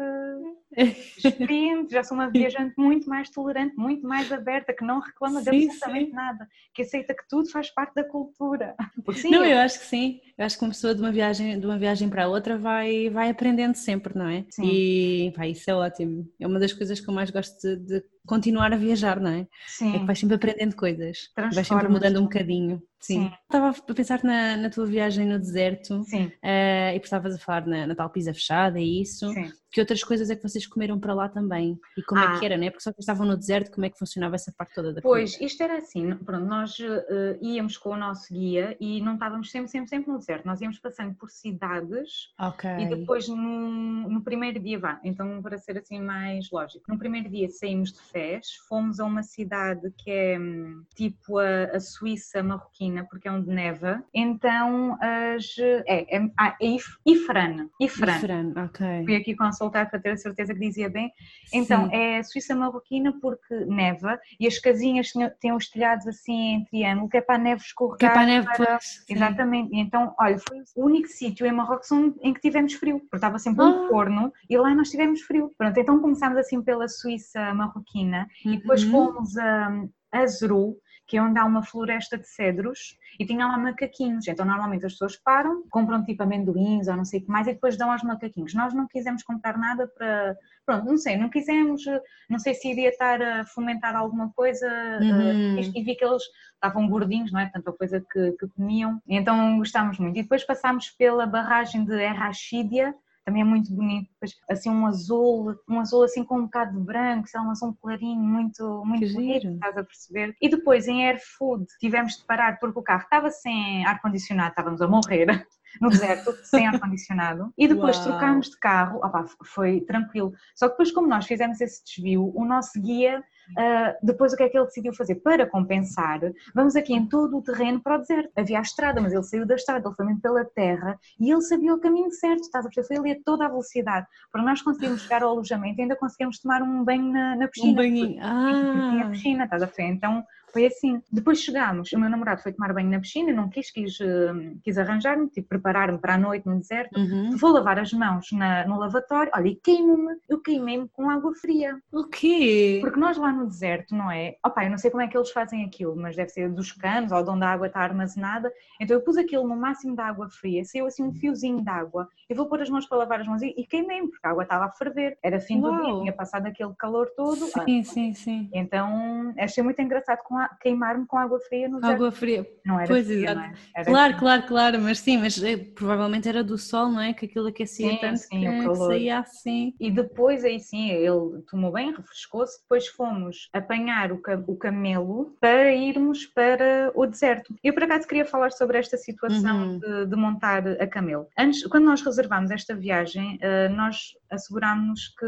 S2: experiente, já sou uma viajante muito mais tolerante, muito mais aberta, que não reclama sim, de absolutamente sim. nada, que aceita que tudo faz parte da cultura.
S1: Sim, não, eu acho que sim. Eu acho que uma pessoa de uma viagem, de uma viagem para a outra vai, vai aprendendo sempre, não é? Sim. E pá, isso é ótimo. É uma das coisas que eu mais gosto de, de continuar a viajar, não é? Sim. É que vais sempre aprendendo coisas, vais sempre mudando um bocadinho. Sim. Sim. Estava a pensar na, na, tua viagem no deserto Sim. Uh, e estavas a falar na, na, tal pizza fechada e isso. Sim. Que outras coisas é que vocês comeram para lá também? E como ah. é que era, né? Porque só que estavam no deserto, como é que funcionava essa parte toda da
S2: Pois,
S1: comida?
S2: isto era assim, pronto, nós uh, íamos com o nosso guia e não estávamos sempre, sempre, sempre no deserto. Nós íamos passando por cidades okay. e depois no, no primeiro dia, vá, então para ser assim mais lógico, no primeiro dia saímos de Fez, fomos a uma cidade que é hum, tipo a, a Suíça marroquina, porque é onde neva. Então, as, é, é, ah, é Ifran. Ifran. Ifran, ok. Fui aqui consultar para ter a certeza que dizia bem. Então, Sim. é a Suíça marroquina porque neva e as casinhas têm os telhados assim em triângulo, que é para a neve escorregar. Que é
S1: para a neve, para...
S2: Exatamente. Então, olha, foi o único sítio em Marrocos em que tivemos frio, porque estava sempre um ah. forno e lá nós tivemos frio. Pronto, então começámos assim pela Suíça marroquina uhum. e depois uhum. fomos a, a Zuru, que é onde há uma floresta de cedros e tinha lá macaquinhos. Então, normalmente as pessoas param, compram tipo amendoins ou não sei o que mais e depois dão aos macaquinhos. Nós não quisemos comprar nada para. Pronto, não sei, não quisemos, não sei se iria estar a fomentar alguma coisa uhum. uh, e vi que eles estavam gordinhos, não é? Tanta coisa que, que comiam. Então gostámos muito. E depois passámos pela barragem de Errachídia, também é muito bonito depois assim um azul, um azul assim com um bocado de branco, é um azul clarinho, muito, muito
S1: que
S2: bonito,
S1: giro.
S2: estás a perceber? E depois em Air Food tivemos de parar porque o carro estava sem ar-condicionado, estávamos a morrer no deserto, sem ar-condicionado, e depois
S1: Uau.
S2: trocámos de carro, opá, foi tranquilo. Só que depois, como nós fizemos esse desvio, o nosso guia, ah, depois o que é que ele decidiu fazer? Para compensar, vamos aqui em todo o terreno para o deserto. Havia a estrada, mas ele saiu da estrada, ele foi mesmo pela terra e ele sabia o caminho certo, estás a perceber? Foi ali a toda a velocidade. Para nós conseguirmos chegar ao alojamento, ainda conseguimos tomar um banho na, na piscina.
S1: Um
S2: Tinha
S1: Ah,
S2: piscina, estás a ver? Então foi assim. Depois chegámos, o meu namorado foi tomar banho na piscina, não quis, quis, eh, quis arranjar-me, tipo, preparar-me para a noite no deserto.
S1: uhum.
S2: Vou lavar as mãos na- no lavatório, olha, e queimo-me, eu queimei-me com água fria.
S1: O quê?
S2: Porque nós lá no deserto, não é? Opá, eu não sei como é que eles fazem aquilo, mas deve ser dos canos ou de onde a água está armazenada. Então eu pus aquilo no máximo da água fria, saiu assim um fiozinho de água. Eu vou pôr as mãos para lavar as mãos e, e queimei-me, porque a água estava a ferver. Era fim do dia,
S1: Uau.
S2: tinha passado aquele calor todo. Ah,
S1: Sim, sim, sim.
S2: Então achei muito engraçado com a- queimar-me com água fria no deserto.
S1: Água fria.
S2: Não era
S1: Pois,
S2: fria, não é? Era
S1: Claro,
S2: fria.
S1: claro, claro, mas sim, mas eh, provavelmente era do sol, não é? Que aquilo aquecia
S2: Sim,
S1: tanto
S2: sim,
S1: que,
S2: o calor.
S1: saía assim.
S2: E depois aí sim, ele tomou bem, refrescou-se, depois fomos apanhar o, o camelo para irmos para o deserto. Eu por acaso queria falar sobre esta situação
S1: Uhum.
S2: de, de montar a camelo. Antes, quando nós reservámos esta viagem, eh, nós assegurámos que,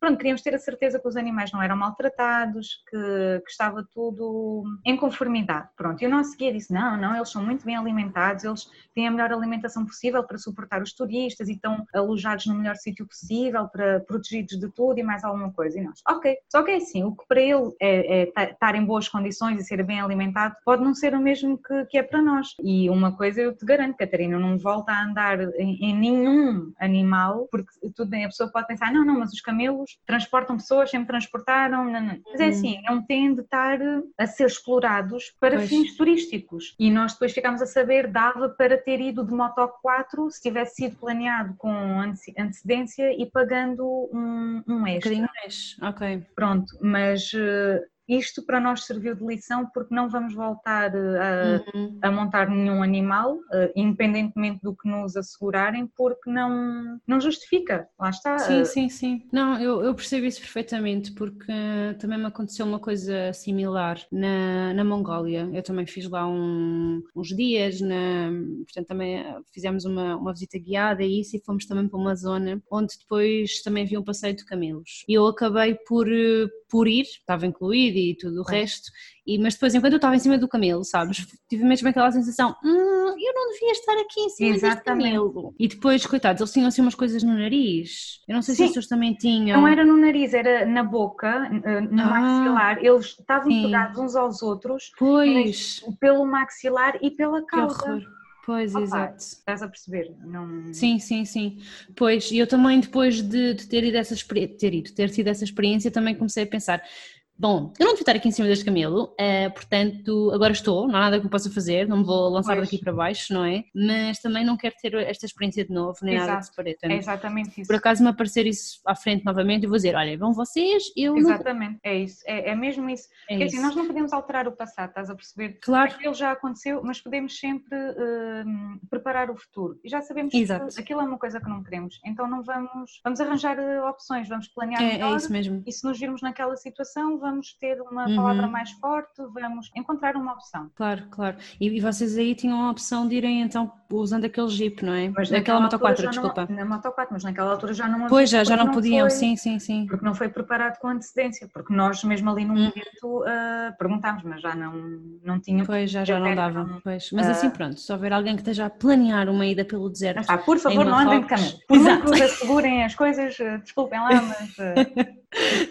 S2: pronto, queríamos ter a certeza que os animais não eram maltratados, que, que estava tudo em conformidade. Pronto, e o nosso guia disse, não, não, eles são muito bem alimentados, eles têm a melhor alimentação possível para suportar os turistas e estão alojados no melhor sítio possível, para protegidos de tudo e mais alguma coisa. E nós, ok, só que é assim, o que para ele é, é ta- estar em boas condições e ser bem alimentado pode não ser o mesmo que, que é para nós. E uma coisa eu te garanto, Catarina, não volta a andar em, em nenhum animal, porque tudo bem, a pessoa pode pensar, não, não, mas os camelos transportam pessoas, sempre transportaram, não, não. mas é
S1: Uhum.
S2: assim, não têm de estar a ser explorados para
S1: Pois.
S2: fins turísticos. E nós depois ficámos a saber, dava para ter ido de Moto 4 se tivesse sido planeado com ante- antecedência e pagando um, um
S1: Um
S2: extra.
S1: bocadinho mais. Ok.
S2: Pronto, mas eh, isto para nós serviu de lição porque não vamos voltar eh,
S1: Uhum.
S2: a, a montar nenhum animal, eh, independentemente do que nos assegurarem, porque não, não justifica. Lá está.
S1: Sim,
S2: eh,
S1: sim, sim. Não, eu, eu percebo isso perfeitamente porque também me aconteceu uma coisa similar na, na Mongólia. Eu também fiz lá um- uns dias, na, portanto também fizemos uma, uma visita guiada e isso e fomos também para uma zona onde depois também havia um passeio de camelos. E eu acabei por, por ir, estava incluído e tudo o resto, e, mas depois enquanto eu estava em cima do camelo, sabes, tive mesmo aquela sensação, hum, eu não devia estar aqui em cima deste
S2: Exatamente.
S1: camelo. E depois, coitados, eles tinham assim umas coisas no nariz. Eu não sei se
S2: Sim.
S1: as pessoas também tinham.
S2: Não era no nariz, era na boca, eh, no
S1: Ah,
S2: maxilar. Eles estavam
S1: sim.
S2: pegados uns aos outros
S1: Pois,
S2: pelo maxilar e pela cauda.
S1: Pois,
S2: Opa,
S1: exato.
S2: Estás a perceber? Não...
S1: Sim, sim, sim. Pois, e eu também depois de, de ter ido essa ter ido, ter tido essa experiência, também comecei a pensar, bom, eu não devia estar aqui em cima deste camelo, eh, portanto, agora estou, não há nada que eu possa fazer, não me vou lançar
S2: Pois.
S1: daqui para baixo, não é? Mas também não quero ter esta experiência de novo, nem nada de
S2: Exato.
S1: separate.
S2: É exatamente isso.
S1: Por acaso me aparecer isso à frente novamente, eu vou dizer, olha, vão vocês, eu.
S2: Exatamente, é isso. É, é mesmo isso.
S1: É
S2: Porque
S1: isso.
S2: assim, nós não podemos alterar o passado, estás a perceber?
S1: Claro,
S2: Aquilo já aconteceu, mas podemos sempre hum, preparar o futuro. E já sabemos
S1: Exato.
S2: que aquilo é uma coisa que não queremos. Então não vamos, vamos arranjar eh, opções, vamos planear
S1: é,
S2: melhor.
S1: é isso mesmo.
S2: E se nos virmos naquela situação, vamos ter uma
S1: Uhum.
S2: palavra mais forte, vamos encontrar uma opção.
S1: Claro, claro. E, e vocês aí tinham a opção de irem então usando aquele jeep, não é?
S2: Mas
S1: Aquela
S2: naquela
S1: Moto
S2: altura
S1: 4,
S2: já não-
S1: desculpa.
S2: na Moto 4, mas naquela altura já não
S1: Pois, já, já não
S2: porque
S1: podiam,
S2: foi-
S1: sim, sim, sim.
S2: Porque não foi preparado com antecedência, porque nós mesmo ali no
S1: Uhum.
S2: momento ah, perguntámos, mas já não, não tínhamos.
S1: Pois, já, já não dava.
S2: não-
S1: Pois. Mas assim,
S2: Ah.
S1: pronto, se houver alguém que esteja a planear uma ida pelo deserto,
S2: Ah, por favor, não andem de camelo. Por
S1: Exato.
S2: vos assegurem as coisas, eh, desculpem lá, mas. eh,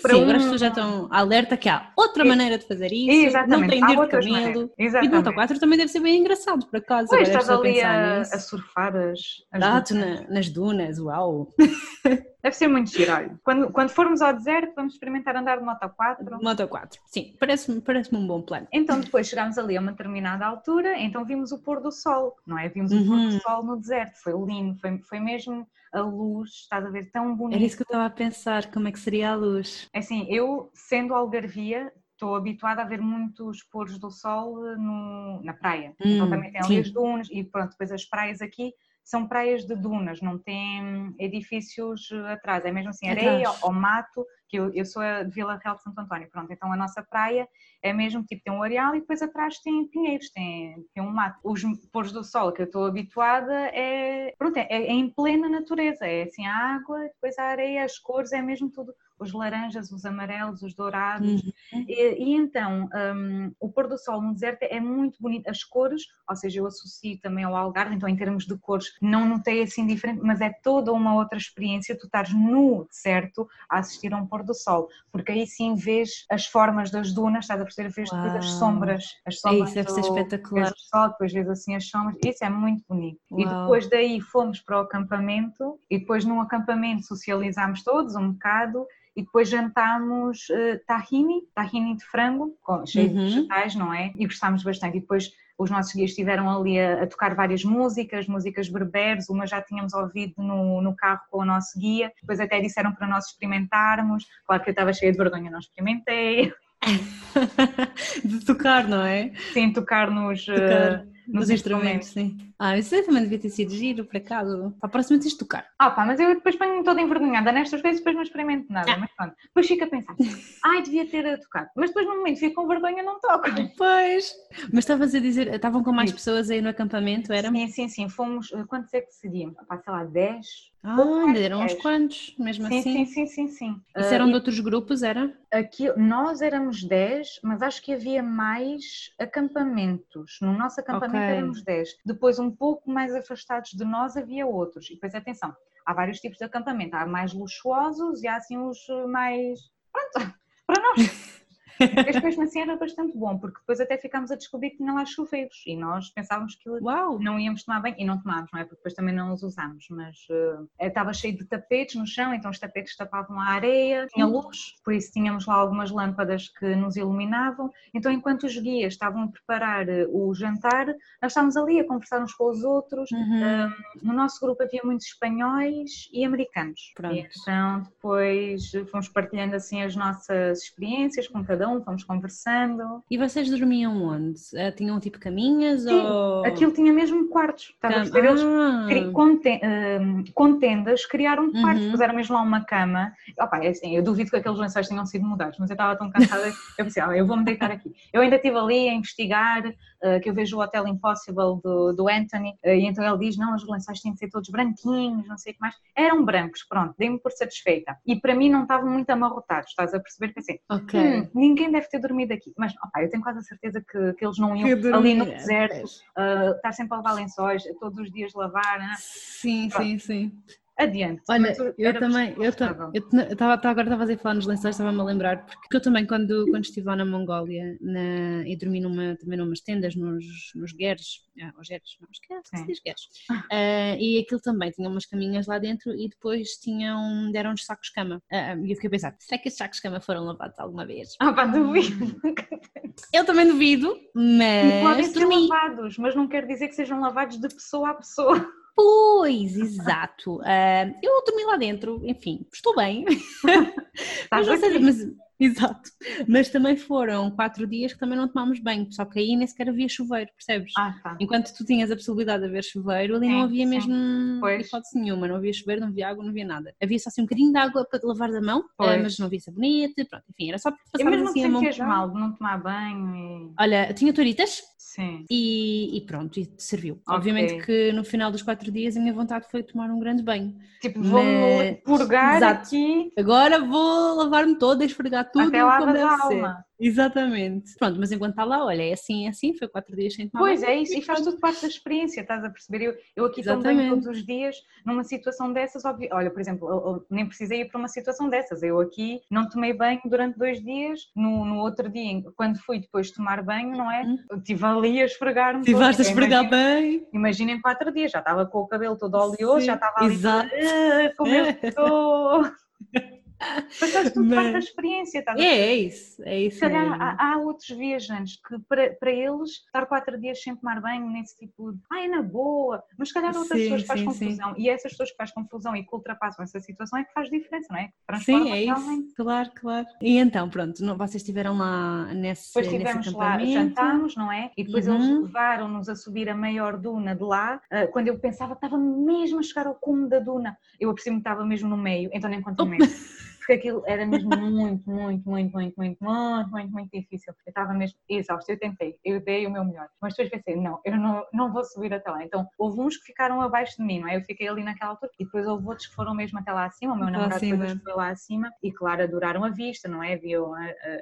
S2: para
S1: sim, agora as
S2: um-
S1: pessoas já estão alerta que há outra maneira de fazer isso, não
S2: Exatamente,
S1: tem
S2: há
S1: de ir de camelo. E
S2: Exatamente.
S1: Moto 4 também deve ser bem engraçado, por acaso.
S2: Pois,
S1: agora
S2: estás ali a, a surfar as. as dunas.
S1: na- nas dunas, uau.
S2: Deve ser muito giro. olha. Quando, quando formos ao deserto, vamos experimentar andar de moto 4.
S1: Moto 4, sim, parece-me parece um bom plano.
S2: Então depois chegámos ali a uma determinada altura, então vimos o pôr do sol, não é? Vimos o pôr
S1: Uhum.
S2: do sol no deserto, foi lindo, foi, foi mesmo a luz, estás a ver, tão bonito.
S1: Era isso que eu estava a pensar, como é que seria a luz.
S2: É Assim, eu, sendo algarvia, estou habituada a ver muitos pôres do sol eh, no- na praia. então
S1: Hum,
S2: também tem ali as dunas e pronto, depois as praias aqui são praias de dunas, não tem edifícios atrás, é mesmo assim areia ou mato, que eu, eu sou de Vila Real de Santo António, pronto, então a nossa praia é mesmo tipo, tem um areal e depois atrás tem pinheiros, tem, tem um mato. Os pôres do sol que eu estou habituada é, pronto, é, é em plena natureza, é assim a água, depois a areia, as cores, é mesmo tudo os laranjas, os amarelos, os dourados. Uhum. E, e, então, um, o pôr do sol no deserto é muito bonito. As cores, ou seja, eu associo também ao Algarve, então em termos de cores não notei assim diferente, mas é toda uma outra experiência tu estares no deserto a assistir a um pôr do sol, porque aí sim vês as formas das dunas, estás a perceber, vês depois as sombras, as sombras
S1: isso deve ser espetacular.
S2: Vês o sol, depois vês assim as sombras, isso é muito bonito. Uau. E depois daí fomos para o acampamento e depois no acampamento socializámos todos um bocado e depois jantámos uh, tahini, tahini de frango, com, cheio uhum. de vegetais, não é? E gostámos bastante. E depois os nossos guias estiveram ali a, a, tocar várias músicas, músicas berberes, uma já tínhamos ouvido no, no carro com o nosso guia, depois até disseram para nós experimentarmos, claro que eu estava cheia de vergonha, não experimentei.
S1: de tocar, não é?
S2: Sim, tocar nos... Tocar. Uh,
S1: nos, instrumentos, sim. Ah, isso também devia ter sido giro, por acaso. Para a próxima tens de tocar.
S2: Ah pá, mas eu depois ponho-me toda envergonhada nestas coisas depois não experimento nada. Ah. Mas pronto, depois fico a pensar, ai, devia ter tocado. Mas depois no momento fico com vergonha não toco.
S1: Pois. Mas estavas a dizer, estavam com mais sim. pessoas aí no acampamento, era?
S2: Sim, sim, sim. Fomos, eh, quantos é que seriam? Pá, sei lá, 10
S1: ah, ainda eram uns quantos, mesmo
S2: sim,
S1: assim.
S2: Sim, sim, sim, sim.
S1: Isso uh, eram de outros grupos, era?
S2: Aqui, nós éramos 10, mas acho que havia mais acampamentos. No nosso acampamento okay. éramos 10. Depois, um pouco mais afastados de nós, havia outros. E depois, atenção, há vários tipos de acampamento. Há mais luxuosos e há assim os mais... Pronto, para nós... Este mesmo assim era bastante bom, porque depois até ficámos a descobrir que tinha lá chuveiros e nós pensávamos que Uau. não íamos tomar bem e não tomámos, não é? Porque depois também não os usámos, mas uh, estava cheio de tapetes no chão, então os tapetes tapavam a areia, tinha hum. luz, por isso tínhamos lá algumas lâmpadas que nos iluminavam. Então, enquanto os guias estavam a preparar eh, o jantar, nós estávamos ali a conversar uns com os outros. Uhum. Uh, no nosso grupo havia muitos espanhóis e americanos. Pronto. E então, depois fomos partilhando assim as nossas experiências com cada um, fomos conversando.
S1: E vocês dormiam onde? Uh, tinham tipo caminhas? Sim, ou...
S2: aquilo tinha mesmo quartos. Estava Cam... a perceber? Eles ah. com, com tendas criaram quartos, uhum. puseram mesmo lá uma cama. Opa, é assim, eu duvido que aqueles lençóis tenham sido mudados, mas eu estava tão cansada, eu pensei, ah, eu vou-me deitar aqui. Eu ainda estive ali a investigar, que eu vejo o Hotel Impossible do, do Anthony, e então ele diz, não, os lençóis têm de ser todos branquinhos, não sei o que mais. Eram brancos, pronto, dei-me por satisfeita. E para mim não estavam muito amarrotados, estás a perceber? Pensei, okay. hum, ninguém deve ter dormido aqui. Mas opa, eu tenho quase a certeza que, que eles não iam ali no deserto, uh, estar sempre a lavar lençóis, todos os dias lavar. Né?
S1: Sim, Pronto. sim, sim
S2: adiante.
S1: Olha, eu também, eu estava agora estava a fazer falar nos lençóis, estava-me a lembrar, porque eu também quando, quando estive lá na Mongólia na, e dormi numa, também numas tendas nos, nos gueres, ah, os gueres, não, esquece, se diz gueres, uh, e aquilo também tinha umas caminhas lá dentro e depois tinham, deram-nos sacos de cama, uh, e eu fiquei a pensar, será que esses sacos de cama foram lavados alguma vez?
S2: Ah pá, duvido.
S1: eu também duvido, mas
S2: Podem ser lavados, mas não quer dizer que sejam lavados de pessoa a pessoa.
S1: Pois, exato. Uh, eu dormi lá dentro, enfim, estou bem. mas, não sei, mas, exato. Mas também foram quatro dias que também não tomámos banho, só que aí nem sequer havia chuveiro, percebes? Ah, tá. Enquanto tu tinhas a possibilidade de haver chuveiro, ali sim, não havia sim. mesmo pois. hipótese nenhuma, não havia chuveiro, não havia água, não havia nada. Havia só assim um bocadinho de água para lavar da mão, uh, mas não havia sabonete, pronto, enfim, era só para
S2: passar assim não te mal de não tomar banho e...
S1: Olha, tinha toritas, Sim. E, e, pronto, e serviu. Okay. Obviamente que no final dos quatro dias a minha vontade foi tomar um grande banho.
S2: Tipo, vou Mas... purgar Exato. aqui.
S1: Agora vou lavar-me toda, esfregar tudo
S2: Até como deve a alma.
S1: ser. Exatamente. Pronto, mas enquanto está lá, olha, é assim, é assim, foi quatro dias sem tomar
S2: Pois é isso, e faz tudo parte da experiência, estás a perceber? Eu, eu aqui também todos os dias, numa situação dessas, óbvio, olha, por exemplo, eu, eu nem precisei ir para uma situação dessas, eu aqui não tomei banho durante dois dias, no, no outro dia, quando fui depois tomar banho, não é? Eu estive ali a esfregar-me.
S1: Estiveste a esfregar bem.
S2: Imaginem quatro dias, já estava com o cabelo todo oleoso, Sim, já estava ali, exato. Ah, como eu estou... Passaste tudo Mas... parte da experiência, tá?
S1: É, é isso, é isso.
S2: Se calhar há, há, outros viajantes que para, para eles estar quatro dias sem tomar banho nesse tipo de ai, é na boa, mas se calhar outras sim, pessoas faz confusão sim. e essas pessoas que faz confusão e que ultrapassam essa situação é que faz diferença, não é?
S1: Transforma sim, é isso, realmente. claro, claro. E então, pronto, não, vocês estiveram lá nesse
S2: Depois estivemos lá, jantámos, não é? E depois uhum. eles levaram-nos a subir a maior duna de lá, uh, quando eu pensava que estava mesmo a chegar ao cume da duna, eu apercebi-me que estava mesmo no meio, então nem conto meio porque aquilo era mesmo muito, muito, muito, muito, muito, muito, muito, muito difícil. Eu estava mesmo exausta, eu tentei, eu dei o meu melhor, mas depois pensei, não, eu não, não vou subir até lá. Então, houve uns que ficaram abaixo de mim, não é? Eu fiquei ali naquela altura. E depois houve outros que foram mesmo até lá acima, o meu namorado depois foi lá acima. E, claro, adoraram a vista, não é? Viam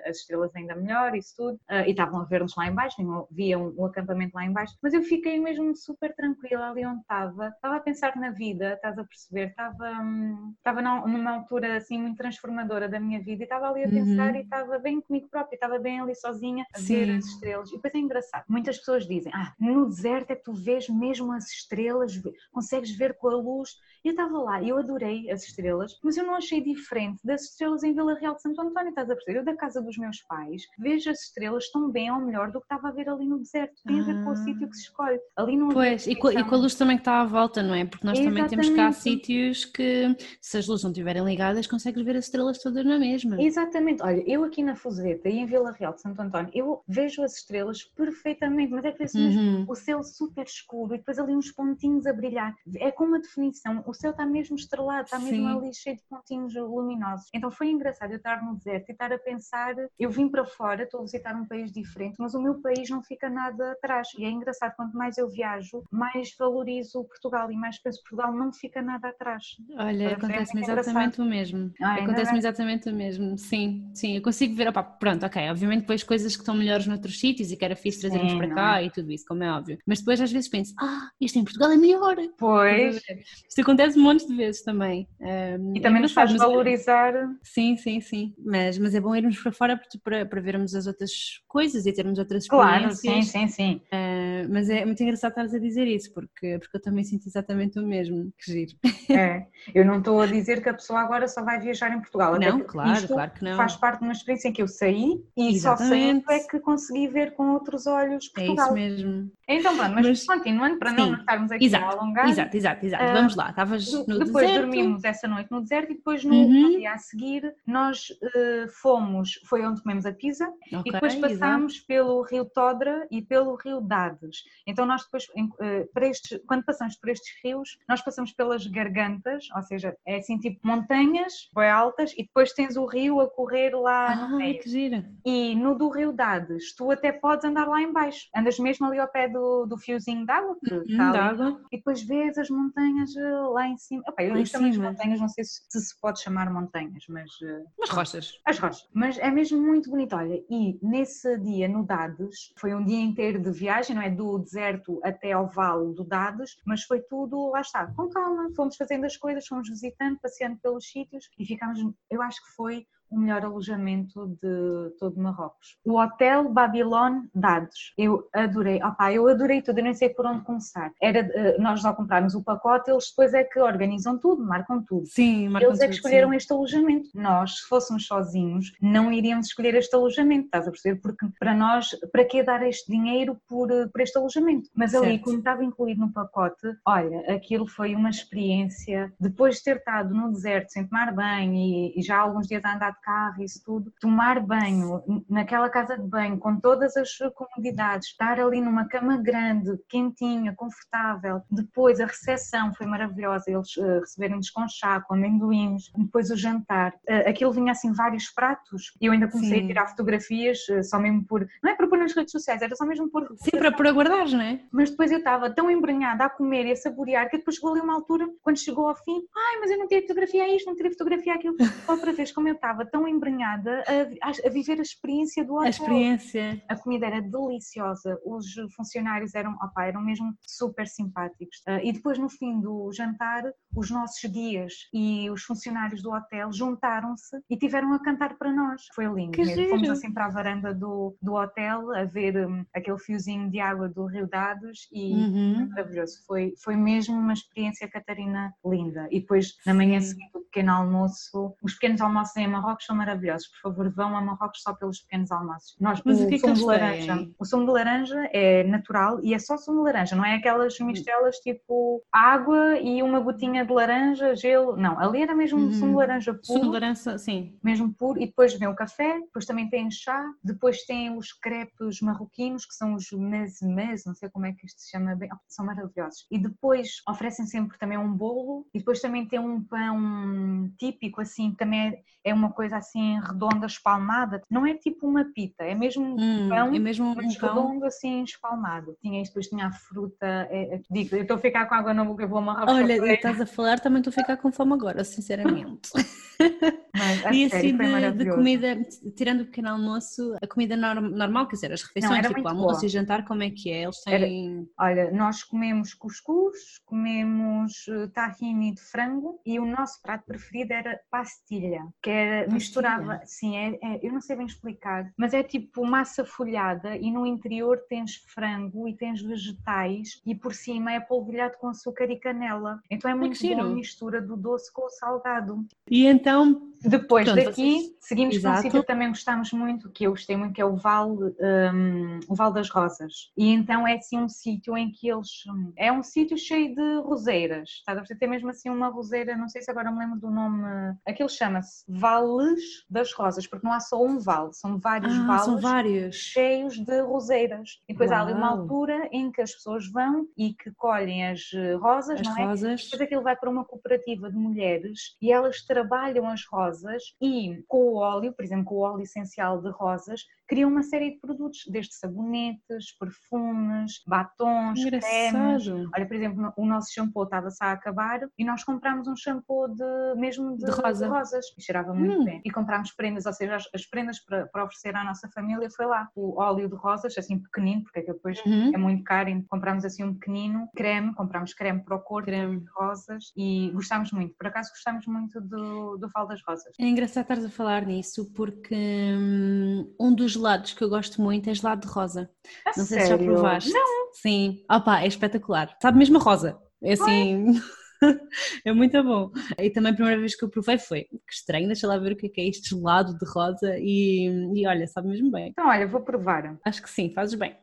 S2: as estrelas ainda melhor, isso tudo, ah, e estavam a ver-nos lá embaixo, viam o acampamento lá embaixo, mas eu fiquei mesmo super tranquila ali onde estava, estava a pensar na vida, estás a perceber, estava, hum, estava numa altura assim muito transformadora da minha vida e estava ali a pensar uhum. e estava bem comigo própria, estava bem ali sozinha a Sim. ver as estrelas. E depois é engraçado, muitas pessoas dizem, ah, no deserto é que tu vês mesmo as estrelas, consegues ver com a luz. Eu estava lá e eu adorei as estrelas, mas eu não achei diferente das estrelas em Vila Real de Santo António, estás a perceber? Eu da casa dos meus pais vejo as estrelas tão bem ou melhor do que estava a ver ali no deserto. Tem a ver com o sítio que se escolhe. Ali
S1: não Pois, e com, e com, a luz também que está à volta, não é? Porque nós Exatamente. também temos cá sítios que, se as luzes não estiverem ligadas, consegues ver as estrelas todas na mesma.
S2: Exatamente. Olha, eu aqui na Fuzeta e em Vila Real de Santo António, eu vejo as estrelas perfeitamente, mas é que uhum. o céu super escuro e depois ali uns pontinhos a brilhar. É com uma definição, o céu está mesmo estrelado, está mesmo Sim. ali cheio de pontinhos luminosos. Então foi engraçado eu estar no deserto e estar a pensar, eu vim para fora, estou a visitar um país diferente, mas o meu país não fica nada atrás. E é engraçado, quanto mais eu viajo, mais valorizo Portugal e mais penso Portugal não fica nada atrás.
S1: Olha, acontece-me exatamente o mesmo. Ah, acontece-me exatamente o mesmo, sim, sim, eu consigo ver, opa, pronto, ok, obviamente depois coisas que estão melhores noutros sítios e que era fixe trazermos para cá é? e tudo isso, como é óbvio, mas depois às vezes penso, ah, isto em Portugal é melhor.
S2: Pois.
S1: Isto acontece um monte de vezes também. Um,
S2: e também nos faz valorizar.
S1: Sim, sim, sim, mas, mas é bom irmos para fora para, para vermos as outras coisas e termos outras experiências.
S2: Claro, sim, sim, sim.
S1: Uh, mas é muito engraçado estares a dizer isso, porque, porque eu também sinto exatamente o mesmo, que giro.
S2: É, eu não estou a dizer que a pessoa agora só vai viajar em Portugal.
S1: Não, claro, claro que não.
S2: Faz parte de uma experiência em que eu saí e Exatamente. só saindo é que consegui ver com outros olhos Portugal.
S1: É isso mesmo.
S2: Então pronto, mas, mas continuando para sim. não estarmos aqui exato, a alongar.
S1: Exato, exato, exato. Uh, Vamos lá, estavas no
S2: depois
S1: deserto.
S2: dormimos essa noite no deserto e depois no, uhum. dia a seguir nós uh, fomos, foi onde comemos a pizza okay, e depois passámos exato. pelo rio Todra e pelo rio Dades. Então nós depois, uh, para estes, quando passamos por estes rios, nós passamos pelas gargantas, ou seja, é assim tipo montanhas bem altas e depois tens o rio a correr lá
S1: ah, no meio. que gira.
S2: E no do rio Dades, tu até podes andar lá embaixo. Andas mesmo ali ao pé do, do fiozinho d'água que
S1: uhum, está ali,
S2: e depois vês as montanhas eh, lá em cima. Opa, eu chamo as montanhas, não sei se, se, pode chamar montanhas, mas...
S1: Eh, as rochas.
S2: As rochas. Mas é mesmo muito bonito. Olha, e nesse dia no Dades, foi um dia inteiro de viagem, não é? Do deserto até ao vale do Dades, mas foi tudo, lá está, com calma. Fomos fazendo as coisas, fomos visitando, passeando pelos sítios e ficámos, eu acho que foi o melhor alojamento de todo Marrocos. O Hotel Babylon Dados. Eu adorei. Opá, eu adorei tudo, eu nem sei por onde começar. Era, eh, nós já comprarmos o pacote, eles depois é que organizam tudo, marcam tudo.
S1: Sim, marcam
S2: Eles é que escolheram sim. este alojamento. Nós, se fôssemos sozinhos, não iríamos escolher este alojamento, estás a perceber? Porque para nós, para que dar este dinheiro por, eh, por este alojamento? Mas ali, certo. como estava incluído no pacote, olha, aquilo foi uma experiência. Depois de ter estado no deserto sem tomar banho e, e já alguns dias a andar carro, isso tudo, tomar banho naquela casa de banho com todas as comodidades, estar ali numa cama grande, quentinha, confortável. Depois a recepção foi maravilhosa, eles uh, receberam-nos com chá, com amendoins, depois o jantar. Uh, aquilo vinha assim vários pratos e eu ainda comecei Sim. a tirar fotografias uh, só mesmo por, não é para pôr nas redes sociais, era só mesmo por.
S1: Sim, para, para guardar, não é?
S2: Mas depois eu estava tão embrenhada a comer e a saborear que depois chegou ali uma altura, quando chegou ao fim, ai, mas eu não tirei fotografia a isto, não tirei fotografia a aquilo. Outra vez, como eu estava tão embrenhada a, a, viver a experiência do hotel.
S1: A experiência.
S2: A comida era deliciosa, os funcionários eram, opa, eram mesmo super simpáticos. Uh, e depois, no fim do jantar, os nossos guias e os funcionários do hotel juntaram-se e tiveram a cantar para nós. Foi lindo. Fomos assim para a varanda do, do hotel a ver um, aquele fiozinho de água do Rio Dados e uhum. maravilhoso. Foi, foi mesmo uma experiência, Catarina, linda. E depois, na manhã seguinte, o pequeno almoço. Os pequenos almoços em Marrocos são maravilhosos. Por favor, vão a Marrocos só pelos pequenos almoços.
S1: Nós, Mas o, que é que
S2: de laranja. Têm? O sumo de laranja é natural e é só sumo de laranja, não é aquelas mistelas tipo água e uma gotinha de laranja, gelo. Não, ali era mesmo uhum. sumo de laranja puro.
S1: Sumo de laranja, sim.
S2: Mesmo puro. E depois vem o café, depois também tem chá, depois tem os crepes marroquinos, que são os mesmes, não sei como é que isto se chama bem, são maravilhosos. E depois oferecem sempre também um bolo e depois também tem um pão típico, assim, também é uma coisa assim redonda, espalmada. Não é tipo uma pita, é mesmo um hum, pão,
S1: é mesmo um
S2: mas
S1: pão.
S2: redondo assim, espalmado. Tinha isto, depois tinha a fruta. É, é, digo, eu estou a ficar com água na boca, eu vou amarrar
S1: Olha, estás a falar, também estou a ficar com fome agora, sinceramente.
S2: Mas, e assim
S1: de, de, comida, tirando o pequeno almoço, a comida norm, normal, quer dizer, as refeições, não, tipo almoço boa. e jantar, como é que é? Eles têm.
S2: Era, olha, nós comemos cuscuz, comemos eh, tahine de frango e o nosso prato preferido era pastilha, que era, pastilha. misturava, sim, é, é, eu não sei bem explicar, mas é tipo massa folhada e no interior tens frango e tens vegetais e por cima é polvilhado com açúcar e canela. Então é muito boa a mistura do doce com o salgado.
S1: E então
S2: depois Pronto, daqui, vocês... seguimos Exato. para um sítio que também gostamos muito, que eu gostei muito, que é o Vale, um, o vale das Rosas. E então é assim um sítio em que eles. É um sítio cheio de roseiras. Está a ter mesmo assim uma roseira, não sei se agora me lembro do nome. Aquilo chama-se Vales das Rosas, porque não há só um vale, são vários
S1: ah,
S2: vales
S1: são vários.
S2: cheios de roseiras. E depois Uau. há ali uma altura em que as pessoas vão e que colhem as rosas,
S1: as
S2: não
S1: é? Rosas.
S2: Depois aquilo vai para uma cooperativa de mulheres e elas trabalham as rosas rosas e com o óleo, por exemplo, com o óleo essencial de rosas, criam uma série de produtos, desde sabonetes, perfumes, batons, cremes. Olha, por exemplo, o nosso shampoo estava-se a acabar e nós comprámos um shampoo de mesmo de,
S1: de, rosa.
S2: de rosas e cheirava muito hum. bem. E comprámos prendas, ou seja, as, as prendas para, para, oferecer à nossa família foi lá. O óleo de rosas, assim pequenino, porque depois uhum. é muito caro, e comprámos assim um pequenino, creme, comprámos creme para o corpo, creme de rosas e gostámos muito. Por acaso gostámos muito do, do Val das Rosas.
S1: É engraçado estares a falar nisso porque hum, um dos gelados que eu gosto muito é gelado de rosa.
S2: A
S1: não
S2: sei
S1: sério? se já provaste.
S2: Não.
S1: Sim. Opa, é espetacular. Sabe mesmo a rosa. É assim. é muito bom. E também a primeira vez que eu provei foi que estranho, deixa lá ver o que é, que é este gelado de rosa e, e olha, sabe mesmo bem.
S2: Então, olha, vou provar.
S1: Acho que sim, fazes bem.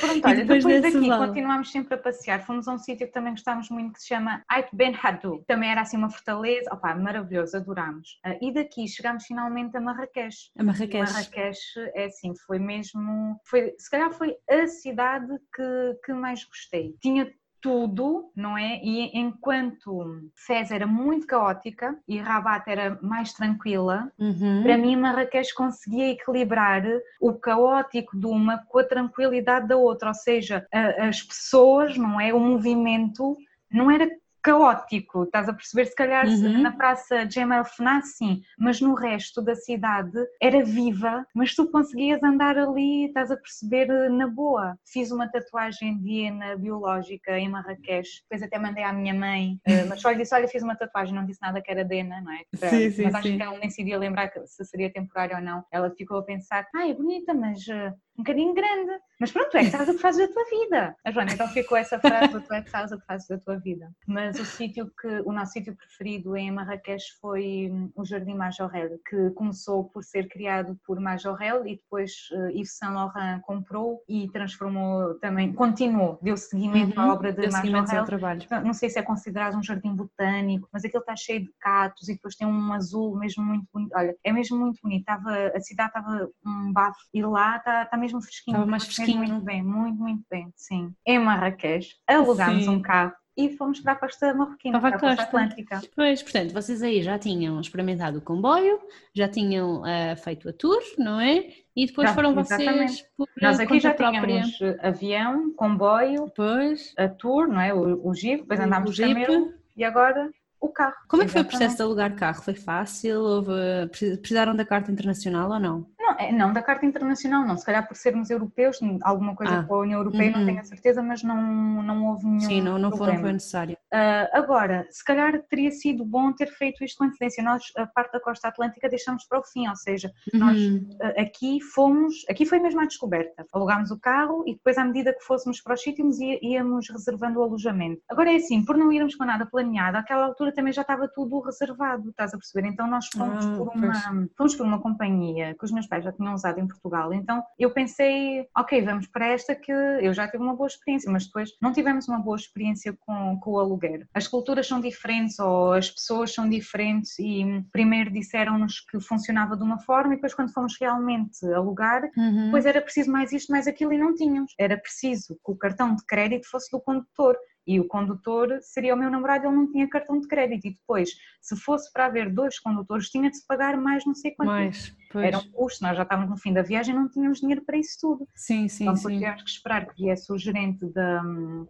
S2: Pronto, olha, depois, depois daqui vale. continuámos sempre a passear. Fomos a um sítio que também gostámos muito que se chama Ait Ben Haddou. Também era assim uma fortaleza, opá, maravilhoso, adorámos. Uh, e daqui chegámos finalmente a Marrakech.
S1: A Marrakech.
S2: Marrakech é assim, foi mesmo, foi, se calhar foi a cidade que, que mais gostei. Tinha tudo, não é? E enquanto Fez era muito caótica e Rabat era mais tranquila, uhum. para mim Marrakech conseguia equilibrar o caótico de uma com a tranquilidade da outra, ou seja, as pessoas, não é? O movimento não era caótico, estás a perceber? Se calhar uhum. na praça Gemal Fna, sim, mas no resto da cidade era viva, mas tu conseguias andar ali, estás a perceber, na boa. Fiz uma tatuagem de hiena biológica em Marrakech, depois até mandei à minha mãe, eh, mas só lhe disse: Olha, fiz uma tatuagem, não disse nada que era Dena, não é?
S1: Para, sim, sim,
S2: mas acho
S1: sim.
S2: que ela nem se iria lembrar se seria temporário ou não. Ela ficou a pensar: Ah, é bonita, mas uh, um bocadinho grande. Mas pronto, tu é que sabes o que fazes da tua vida. A Joana então ficou essa frase, tu é que sabes o que fazes da tua vida. Mas o sítio que, o nosso sítio preferido em Marrakech foi hum, o Jardim Majorel, que começou por ser criado por Majorel e depois uh, Yves Saint Laurent comprou e transformou também, continuou, deu seguimento uhum, à obra de Majorel.
S1: Trabalho.
S2: Não sei se é considerado um jardim botânico, mas aquele está cheio de catos e depois tem um azul mesmo muito bonito. Olha, é mesmo muito bonito. Estava, a cidade estava um bafo e lá está, está mesmo fresquinho.
S1: Estava mais fresquinho.
S2: Muito bem, muito, muito bem, sim. Em Marrakech, alugámos sim. um carro e fomos para a costa marroquina, para a costa atlântica.
S1: Pois, portanto, vocês aí já tinham experimentado o comboio, já tinham uh, feito a tour, não é? E depois já, foram vocês
S2: por Nós aqui já própria. tínhamos eh, avião, comboio,
S1: depois
S2: a tour, não é? O, o jeep, depois andámos de camelo e agora o carro.
S3: Como é que foi o processo de alugar carro? Foi fácil? Houve... Precisaram da carta internacional ou não?
S2: Não, é, não, da Carta Internacional não. Se calhar por sermos europeus, alguma coisa ah. com a União Europeia, uhum. não tenho a certeza, mas não, não houve nenhum.
S3: Sim, não, não
S2: foi
S3: necessário.
S2: Uh, agora, se calhar teria sido bom ter feito isto com antecedência. Nós, a parte da costa atlântica, deixamos para o fim, ou seja, uhum. nós uh, aqui fomos, aqui foi mesmo a descoberta. Alugámos o carro e depois, à medida que fôssemos para os sítios, íamos reservando o alojamento. Agora é assim, por não irmos com nada planeado, àquela altura também já estava tudo reservado, estás a perceber? Então nós fomos, ah, por, uma, fomos por uma companhia que os meus pais já tinham usado em Portugal. Então eu pensei, ok, vamos para esta que eu já tive uma boa experiência, mas depois não tivemos uma boa experiência com, com o aluguer. As culturas são diferentes ou as pessoas são diferentes e primeiro disseram-nos que funcionava de uma forma e depois quando fomos realmente alugar, uhum. depois era preciso mais isto, mais aquilo e não tínhamos. Era preciso que o cartão de crédito fosse do condutor e o condutor seria o meu namorado, ele não tinha cartão de crédito e depois, se fosse para haver dois condutores, tinha de se pagar mais não sei quanto. Mais. Pois. Era um custo, nós já estávamos no fim da viagem e não tínhamos dinheiro para isso tudo.
S3: Sim, sim,
S2: então,
S3: sim.
S2: tivemos que esperar que viesse o gerente da,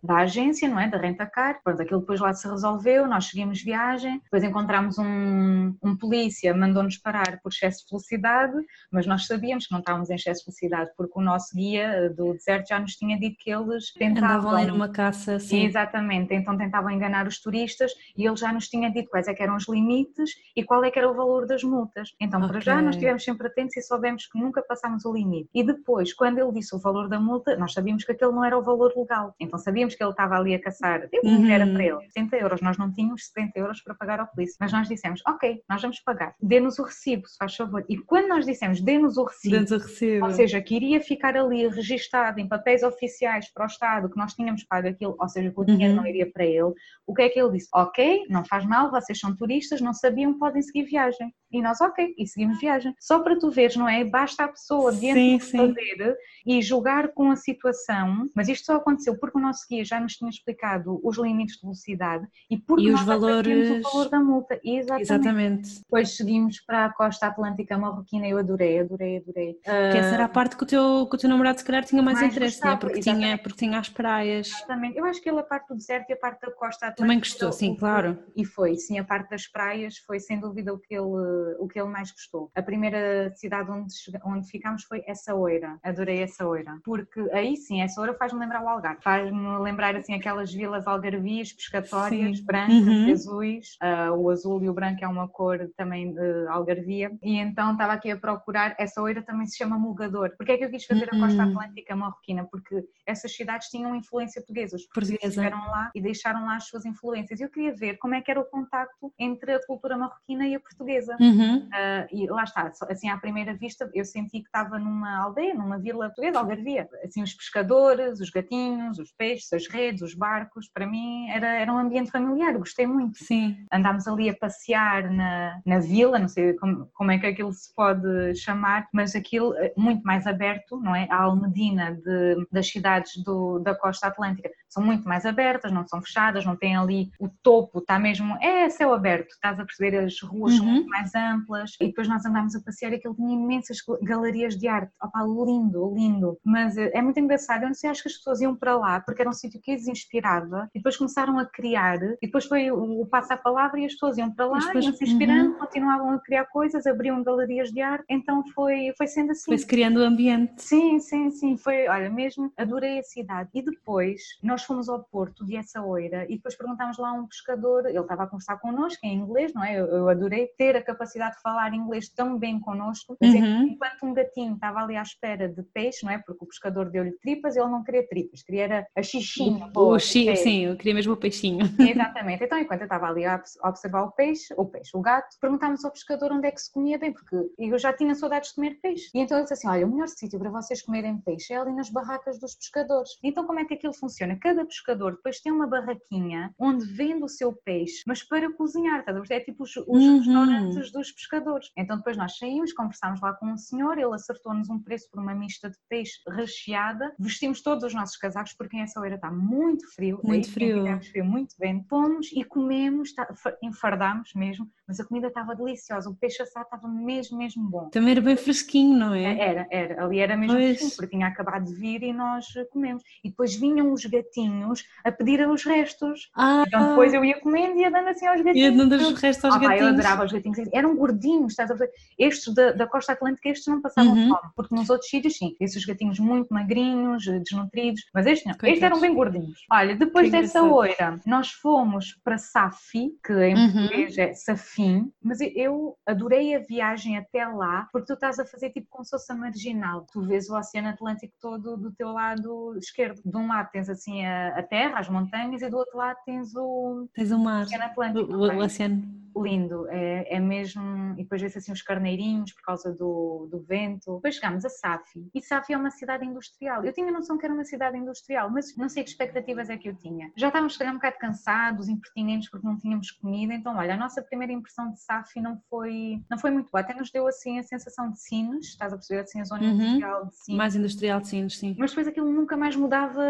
S2: da agência, não é? Da Rentacar. Pronto, aquilo depois lá se resolveu, nós seguimos viagem, depois encontramos um, um polícia, mandou-nos parar por excesso de velocidade, mas nós sabíamos que não estávamos em excesso de velocidade porque o nosso guia do deserto já nos tinha dito que eles
S3: tentavam... Andavam ali numa caça, sim.
S2: Exatamente, então tentavam enganar os turistas e ele já nos tinha dito quais é eram os limites e qual é que era o valor das multas. Então, okay. para já, nós tivemos sempre atentos e soubemos que nunca passámos o limite. E depois, quando ele disse o valor da multa, nós sabíamos que aquele não era o valor legal. Então sabíamos que ele estava ali a caçar. Eu uhum. era para ele 70 euros. Nós não tínhamos 70 euros para pagar ao polícia. Mas nós dissemos, ok, nós vamos pagar. Dê-nos o recibo, se faz favor. E quando nós dissemos, dê-nos o recibo,
S3: o recibo,
S2: ou seja, que iria ficar ali registado em papéis oficiais para o Estado que nós tínhamos pago aquilo, ou seja, que o dinheiro uhum. não iria para ele, o que é que ele disse? Ok, não faz mal, vocês são turistas, não sabiam, podem seguir viagem. E nós, ok, e seguimos viagem. Só para tu veres, não é? Basta a pessoa diante de fazer e jogar com a situação, mas isto só aconteceu porque o nosso guia já nos tinha explicado os limites de velocidade e porque
S3: e
S2: nós
S3: os valores...
S2: o valor da multa.
S3: Exatamente. Exatamente.
S2: Depois seguimos para a costa atlântica marroquina eu adorei, adorei, adorei.
S3: Que essa era a ah, parte que o teu, que o teu namorado se calhar tinha mais, mais interesse, né? porque, tinha, porque tinha as praias.
S2: Exatamente. Eu acho que ele a parte do deserto e a parte da costa atlântica...
S3: Também gostou, sim, claro.
S2: E foi, sim, a parte das praias foi sem dúvida o que ele, o que ele mais gostou. A primeira cidade onde, onde ficámos foi Essaouira, adorei Essaouira, porque aí sim, Essaouira faz-me lembrar o Algarve, faz-me lembrar assim aquelas vilas algarvias, pescatórias, sim. brancas, uhum. azuis, uh, o azul e o branco é uma cor também de algarvia, e então estava aqui a procurar, Essaouira também se chama Mulgador, porque é que eu quis fazer uhum. a costa atlântica marroquina? Porque essas cidades tinham influência portuguesa, os portugueses estiveram lá e deixaram lá as suas influências, e eu queria ver como é que era o contacto entre a cultura marroquina e a portuguesa. Uhum. Uh, e lá está, assim à primeira vista eu senti que estava numa aldeia, numa vila portuguesa, Algarvia. Assim, os pescadores, os gatinhos, os peixes, as redes, os barcos, para mim era, era um ambiente familiar, gostei muito.
S3: Sim.
S2: Andámos ali a passear na, na vila, não sei como, como é que aquilo se pode chamar, mas aquilo eh, muito mais aberto, não é? A Almedina de, das cidades do, da costa atlântica são muito mais abertas, não são fechadas, não tem ali o topo, está mesmo, é céu aberto, estás a perceber, as ruas uhum. são muito mais amplas. E depois nós andámos a passear e aquilo tinha imensas galerias de arte, opá, lindo, lindo, mas eh, é muito engraçado, eu não sei, acho que as pessoas iam para lá porque era um sítio que as inspirava e depois começaram a criar e depois foi o, o passo à palavra e as pessoas iam para lá, depois, iam se inspirando, uhum. continuavam a criar coisas, abriam galerias de arte, então foi, foi sendo assim.
S3: Foi-se criando o ambiente.
S2: Sim, sim, sim, foi, olha, mesmo adorei a cidade. E depois nós fomos ao porto de Essaouira e depois perguntámos lá a um pescador, ele estava a conversar connosco em inglês, não é? Eu, eu adorei ter a capacidade de falar inglês tão bem connosco, mas uhum. enquanto um gatinho estava ali à espera de peixe, não é? Porque o pescador deu-lhe tripas, ele não queria tripas, queria a xixinha.
S3: O, o sim, eu queria mesmo o peixinho.
S2: Exatamente, então enquanto eu estava ali a observar o peixe, o peixe, o gato, perguntámos ao pescador onde é que se comia bem, porque eu já tinha saudades de comer peixe. E então ele disse assim, olha, o melhor sítio para vocês comerem peixe é ali nas barracas dos pescadores. Então como é que aquilo funciona? cada pescador depois tem uma barraquinha onde vende o seu peixe, mas para cozinhar, tá? é tipo os, os uhum. restaurantes dos pescadores. Então depois nós saímos, conversámos lá com um senhor, ele acertou-nos um preço por uma mista de peixe recheada, vestimos todos os nossos casacos porque em essa hora está muito frio,
S3: muito aí, frio.
S2: frio, muito bem. Fomos e comemos, tá, enfardámos mesmo, mas a comida estava deliciosa, o peixe assado estava mesmo, mesmo bom.
S3: Também era bem fresquinho, não é?
S2: Era, era, ali era mesmo pois. fresquinho, porque tinha acabado de vir e nós comemos. E depois vinham os gatinhos a a pedir os restos.
S3: Ah,
S2: então depois eu ia comendo e ia dando assim aos gatinhos.
S3: Ia dando os restos aos
S2: ah,
S3: gatinhos.
S2: eu adorava os gatinhos. Eram gordinhos, estás a ver? Estes da, da costa atlântica, estes não passavam uhum. fome, porque nos outros sítios sim, esses gatinhos muito magrinhos, desnutridos, mas estes não, Coitados. estes eram bem gordinhos. Olha, depois dessa oira, nós fomos para Safi, que em uhum. português é Safim, mas eu adorei a viagem até lá, porque tu estás a fazer tipo como se fosse a marginal. Tu vês o Oceano Atlântico todo do teu lado esquerdo. De um lado tens assim a, a terra, as montanhas, e do outro lado tens o,
S3: tens o mar,
S2: Atlântico.
S3: O, o oceano
S2: lindo, é, é mesmo, e depois vê-se assim os carneirinhos por causa do, do vento. Depois chegámos a Safi, e Safi é uma cidade industrial. Eu tinha noção que era uma cidade industrial, mas não sei que expectativas é que eu tinha. Já estávamos um bocado cansados, impertinentes, porque não tínhamos comida, então olha, a nossa primeira impressão de Safi não foi, não foi muito boa, até nos deu assim a sensação de Sines, estás a perceber assim a zona uhum. industrial de Sines.
S3: Mais industrial de Sines, sim.
S2: Mas depois aquilo nunca mais mudava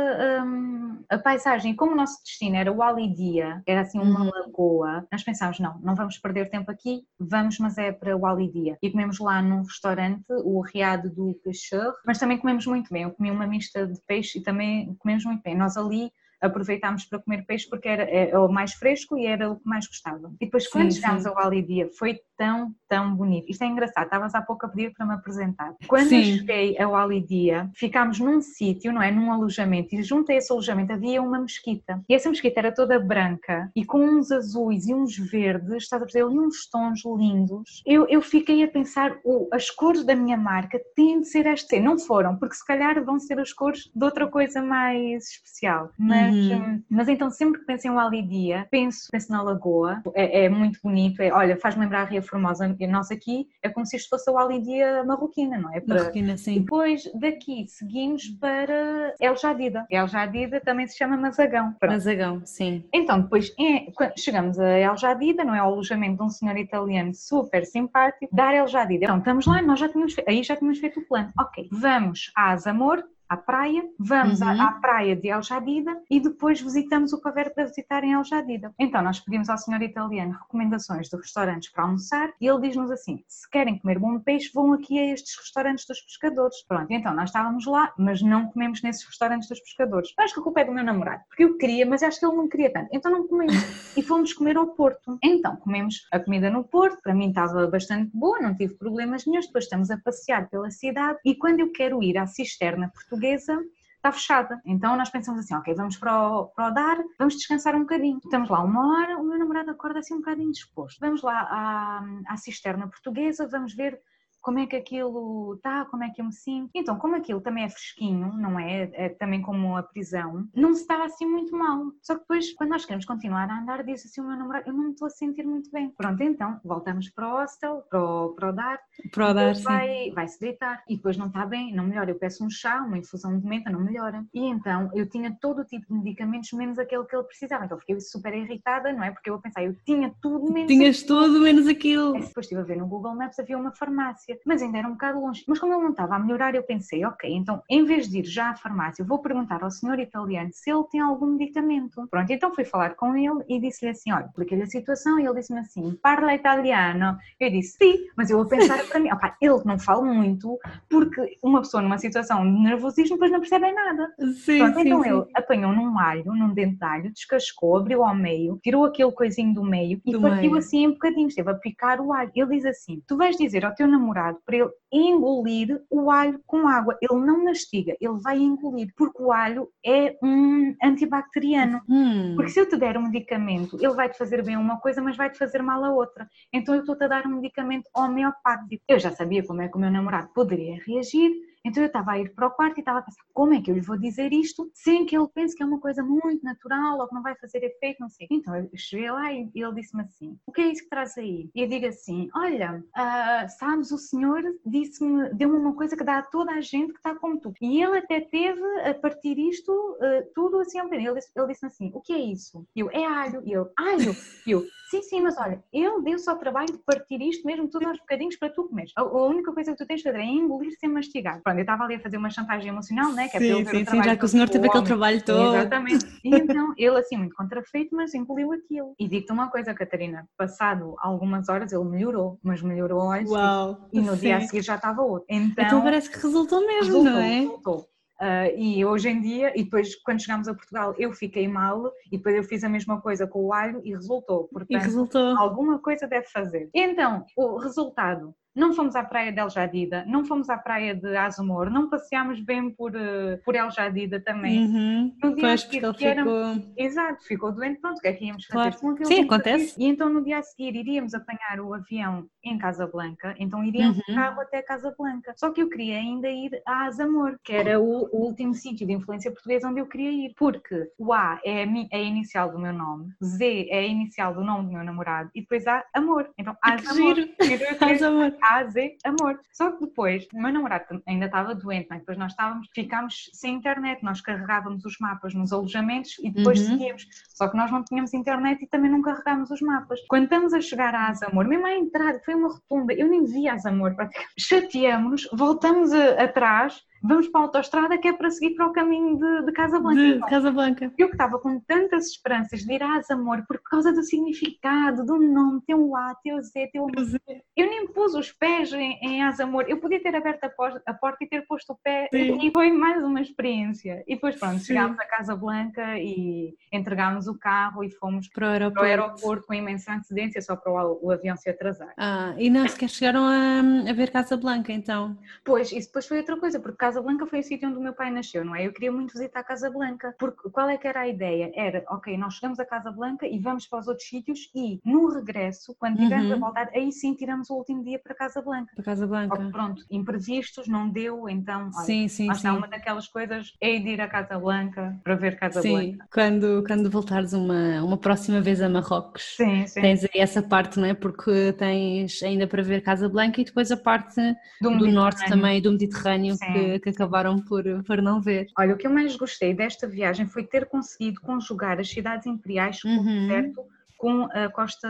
S2: um, a paisagem. Como o nosso destino era o Alidia, era assim uma uhum. lagoa, nós pensámos, não, não vamos perder tempo aqui, vamos, mas é para o Alidia. E comemos lá num restaurante, o Riado do Pêcheur, mas também comemos muito bem. Eu comi uma mista de peixe e também comemos muito bem. Nós ali aproveitámos para comer peixe porque era, é, o mais fresco e era o que mais gostava. E depois, quando sim, chegámos sim. ao Alidia, foi tão, tão bonito. Isto é engraçado, estavas há pouco a pedir para me apresentar. Quando sim. cheguei ao Alidia, ficámos num sítio, não é? Num alojamento, e junto a esse alojamento havia uma mesquita. E essa mesquita era toda branca e com uns azuis e uns verdes, estás a perceber, ali uns tons lindos. Eu, eu fiquei a pensar, oh, as cores da minha marca têm de ser esta. Não foram, porque se calhar vão ser as cores de outra coisa mais especial. Mas mas, uhum. mas então sempre que penso em Walidia, penso, penso na Lagoa, é, é muito bonito, é, olha, faz-me lembrar a Ria Formosa, nós aqui é como se isto fosse a Walidia marroquina, não é?
S3: Para... Marroquina, sim.
S2: Depois daqui seguimos para El Jadida. El Jadida também se chama Mazagão.
S3: Pronto. Mazagão, sim.
S2: Então depois é, chegamos a El Jadida, não é? O alojamento de um senhor italiano super simpático, dar El Jadida. Então estamos lá, nós já tínhamos, aí já tínhamos feito o plano. Ok, vamos a Azamor, à praia, vamos uhum. à, à, praia de El Jadida e depois visitamos o houver para visitar em El Jadida. Então nós pedimos ao senhor italiano recomendações de restaurantes para almoçar e ele diz-nos assim, se querem comer bom peixe vão aqui a estes restaurantes dos pescadores. Pronto, então nós estávamos lá, mas não comemos nesses restaurantes dos pescadores. Acho que a culpa é do meu namorado, porque eu queria, mas acho que ele não queria tanto, então não comemos. E fomos comer ao Porto. Então comemos a comida no Porto, para mim estava bastante boa, não tive problemas nenhum, depois estamos a passear pela cidade e quando eu quero ir à cisterna portuguesa portuguesa está fechada. Então nós pensamos assim, ok, vamos para o, para o dar, vamos descansar um bocadinho. Estamos lá uma hora, o meu namorado acorda assim um bocadinho disposto. Vamos lá à, à cisterna portuguesa, vamos ver como é que aquilo está, como é que eu me sinto. Então, como aquilo também é fresquinho, não é? É também como a prisão, não se estava assim muito mal. Só que depois, quando nós queremos continuar a andar, diz assim o meu namorado, eu não me estou a sentir muito bem. Pronto, então, voltamos para o hostel, para o, para o dar.
S3: Para o dar.
S2: Vai, vai se deitar. E depois não está bem, não melhora. Eu peço um chá, uma infusão de menta, não melhora. E então, eu tinha todo o tipo de medicamentos, menos aquele que ele precisava. Então, fiquei super irritada, não é? Porque eu a pensar, eu tinha tudo menos
S3: Tinhas aquilo. tudo menos aquilo.
S2: Depois estive a ver no Google Maps, havia uma farmácia mas ainda era um bocado longe. Mas como ele não estava a melhorar, eu pensei, ok, então em vez de ir já à farmácia, vou perguntar ao senhor italiano se ele tem algum medicamento. Pronto, então fui falar com ele e disse-lhe assim, olha, expliquei-lhe a situação e ele disse-me assim, parla italiano. Eu disse, sim, mas eu vou pensar para mim, opa, ele não fala muito, porque uma pessoa numa situação de nervosismo depois não percebe nada.
S3: Sim, Pronto, sim,
S2: então
S3: sim.
S2: ele apanhou num alho, num dentalho, descascou, abriu ao meio, tirou aquele coisinho do meio e do partiu meio. assim em bocadinhos, esteve a picar o alho. Ele diz assim, tu vais dizer ao teu namorado para ele engolir o alho com água. Ele não mastiga, ele vai engolir, porque o alho é um antibacteriano. Hum. Porque se eu te der um medicamento, ele vai te fazer bem uma coisa, mas vai te fazer mal a outra. Então eu estou-te a dar um medicamento homeopático. Eu já sabia como é que o meu namorado poderia reagir então eu estava a ir para o quarto e estava a pensar como é que eu lhe vou dizer isto sem que ele pense que é uma coisa muito natural ou que não vai fazer efeito, não sei. Então eu cheguei lá e ele disse-me assim: O que é isso que traz aí? E eu digo assim: Olha, uh, sabes, o senhor disse-me, deu-me uma coisa que dá a toda a gente que está como tu. E ele até teve a partir isto uh, tudo assim Ele, disse, ele disse assim: O que é isso? E eu: É alho. E eu: Alho. E eu: Sim, sim, mas olha, ele deu só trabalho de partir isto mesmo tudo aos bocadinhos para tu comeres. A, a única coisa que tu tens de fazer é engolir sem mastigar pronto, eu estava ali a fazer uma chantagem emocional, né?
S3: Que é sim, sim, sim, já que o senhor teve aquele trabalho todo.
S2: Exatamente. E então, ele assim, muito contrafeito, mas engoliu aquilo. E digo-te uma coisa, Catarina, passado algumas horas ele melhorou, mas melhorou
S3: Uau,
S2: e no sim. dia a seguir já estava outro.
S3: Então, então parece que resultou mesmo,
S2: resultou,
S3: não é?
S2: Resultou. Uh, e hoje em dia, e depois quando chegámos a Portugal eu fiquei mal e depois eu fiz a mesma coisa com o alho e resultou. Portanto,
S1: e resultou.
S2: alguma coisa deve fazer. Então, o resultado não fomos à praia de El Jadida, não fomos à praia de Azumor, não passeámos bem por, uh, por El Jadida também.
S1: Uhum. No dia pois, seguir, porque ele ficou...
S2: Exato, ficou doente, pronto, o que é que íamos
S1: fazer? Claro. Sim, acontece.
S2: E então no dia a seguir iríamos apanhar o avião em Casablanca, então iríamos uhum. de carro até Casablanca. Só que eu queria ainda ir a Azamor, que era o, o último sítio de influência portuguesa onde eu queria ir, porque o A é a, é a inicial do meu nome, Z é a inicial do nome do meu namorado e depois há Amor. Então Azamor.
S1: Azamor.
S2: A, Z, amor. Só que depois, o meu namorado ainda estava doente, né? depois nós estávamos, ficámos sem internet, nós carregávamos os mapas nos alojamentos e depois uhum. seguíamos. Só que nós não tínhamos internet e também não carregámos os mapas. Quando estamos a chegar a Azamor, mesmo à entrada, foi uma rotunda, eu nem vi Azamor praticamente. Chateamos-nos, voltamos a, atrás vamos para a autostrada que é para seguir para o caminho de, de Casablanca.
S1: De então, Casablanca.
S2: Eu que estava com tantas esperanças de ir a Azamor por causa do significado, do nome, tem um A, tem o Z, tem o Z. Eu nem pus os pés em, em Azamor. Eu podia ter aberto a porta, a porta e ter posto o pé Sim. e foi mais uma experiência. E depois pronto, Sim. chegámos a Casablanca e entregámos o carro e fomos
S1: para o aeroporto,
S2: para o aeroporto com imensa antecedência só para o, o, avião se atrasar.
S1: Ah, e não sequer chegaram a, a ver Casablanca então?
S2: Pois, isso depois foi outra coisa, porque Casa Blanca foi o sítio onde o meu pai nasceu, não é? Eu queria muito visitar Casa Blanca, porque qual é que era a ideia? Era, ok, nós chegamos a Casa Blanca e vamos para os outros sítios e no regresso, quando tivermos uhum. a voltar, aí sim tiramos o último dia para Casa Blanca.
S1: Para Casa Blanca.
S2: Oh, pronto, imprevistos, não deu, então, olha,
S1: sim, sim, sim.
S2: uma daquelas coisas, é de ir a Casa Blanca para ver Casa
S1: sim.
S2: Blanca.
S1: Quando, quando voltares uma, uma próxima vez a Marrocos,
S2: sim, sim.
S1: tens aí essa parte, não é? Porque tens ainda para ver Casa Blanca e depois a parte do, do norte também, do Mediterrâneo, que, que acabaram por, por não ver.
S2: Olha, o que eu mais gostei desta viagem foi ter conseguido conjugar as cidades imperiais com uhum. o deserto com a costa,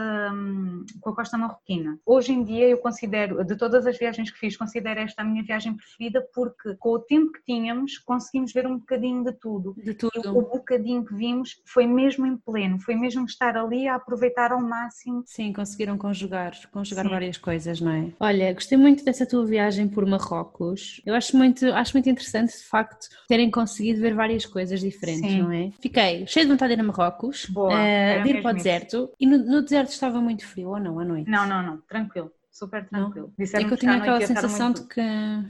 S2: com a costa marroquina. Hoje em dia eu considero, de todas as viagens que fiz, considero esta a minha viagem preferida porque com o tempo que tínhamos conseguimos ver um bocadinho de tudo.
S1: De tudo.
S2: E o bocadinho que vimos foi mesmo em pleno, foi mesmo estar ali a aproveitar ao máximo.
S1: Sim, conseguiram conjugar, conjugar Sim. várias coisas, não é? Olha, gostei muito dessa tua viagem por Marrocos. Eu acho muito, acho muito interessante de facto terem conseguido ver várias coisas diferentes, Sim. não é? Fiquei cheia de vontade de ir a Marrocos,
S2: Boa, uh,
S1: de ir para o deserto. E no, no deserto estava muito frio ou não à noite?
S2: Não, não, não, tranquilo super tranquilo.
S1: Disseram é que eu tinha aquela sensação de que.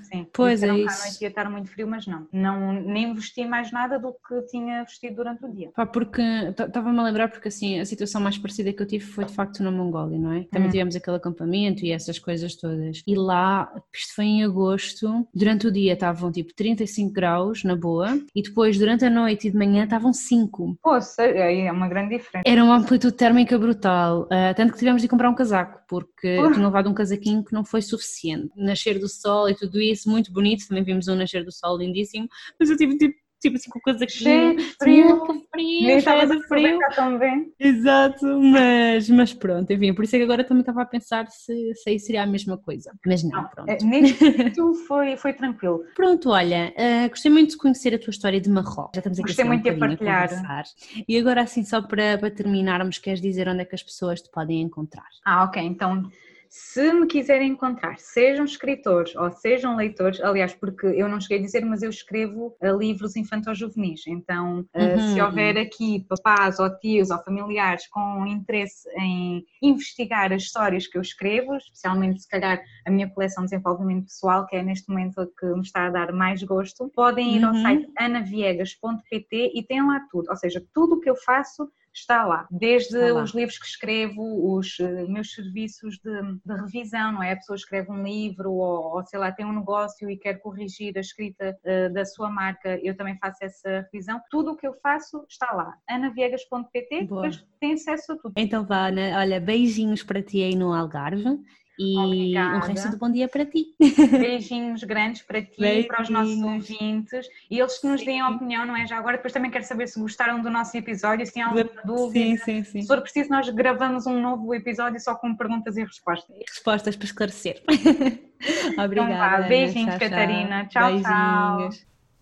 S2: Sim,
S1: pois é
S2: isso.
S1: que à
S2: noite ia estar muito frio, mas não. não. Nem vesti mais nada do que tinha vestido durante o dia.
S1: Pá, porque estava-me a lembrar, porque assim, a situação mais parecida que eu tive foi de facto na Mongólia, não é? Também hum. tivemos aquele acampamento e essas coisas todas. E lá, isto foi em agosto, durante o dia estavam tipo 35 graus, na boa, e depois durante a noite e de manhã estavam 5.
S2: Pô, aí é uma grande diferença.
S1: Era uma amplitude térmica brutal, uh, tanto que tivemos de comprar um casaco, porque uh. tinha levado um casaquinho que não foi suficiente. Nascer do sol e tudo isso, muito bonito, também vimos um nascer do sol lindíssimo, mas eu tive tipo tipo assim com coisa que
S2: de frio, frio, nem estava de frio. Tão bem.
S1: Exato, mas, mas pronto, enfim, por isso é que agora também estava a pensar se, se aí seria a mesma coisa, mas não, pronto. É,
S2: neste foi, foi tranquilo.
S1: Pronto, olha, uh, gostei muito de conhecer a tua história de Marrocos, já estamos aqui
S2: gostei muito
S1: um de
S2: partilhar.
S1: E agora assim, só para, para terminarmos, queres dizer onde é que as pessoas te podem encontrar?
S2: Ah, ok, então se me quiserem encontrar, sejam escritores ou sejam leitores, aliás, porque eu não cheguei a dizer, mas eu escrevo uh, livros infantos-juvenis, então uh, uhum. se houver aqui papás ou tios ou familiares com interesse em investigar as histórias que eu escrevo, especialmente se calhar a minha coleção de desenvolvimento pessoal, que é neste momento a que me está a dar mais gosto, podem ir uhum. ao site anaviegas.pt e tem lá tudo, ou seja, tudo o que eu faço está lá. Desde está lá. os livros que escrevo, os uh, meus serviços de, de, revisão, não é? A pessoa escreve um livro ou, ou, sei lá, tem um negócio e quer corrigir a escrita uh, da sua marca, eu também faço essa revisão. Tudo o que eu faço está lá. anaviegas.pt, depois tem acesso a tudo.
S1: Então vá, Ana, olha, beijinhos para ti aí no Algarve e Obrigada. um resto de bom dia para ti.
S2: Beijinhos grandes para ti, Beijinhos. para os nossos ouvintes e eles que nos deem a opinião, não é? Já agora, depois também quero saber se gostaram do nosso episódio, se têm alguma dúvida.
S1: Sim, sim, sim. Se
S2: for preciso, nós gravamos um novo episódio só com perguntas e respostas. E
S1: respostas para esclarecer. Obrigada. Então,
S2: vá, beijinhos, tchau, Catarina. Tchau, tchau.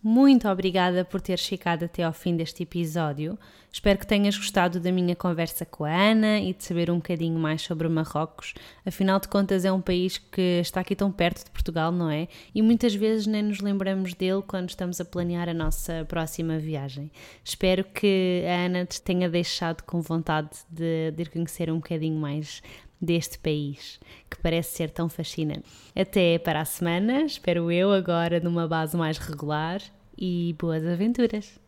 S1: muito obrigada por teres ficado até ao fim deste episódio. Espero que tenhas gostado da minha conversa com a Ana e de saber um bocadinho mais sobre Marrocos. Afinal de contas, é um país que está aqui tão perto de Portugal, não é? E muitas vezes nem nos lembramos dele quando estamos a planear a nossa próxima viagem. Espero que a Ana te tenha deixado com vontade de, de ir conhecer um bocadinho mais deste país, que parece ser tão fascinante. Até para a semana, espero eu, agora numa base mais regular e boas aventuras!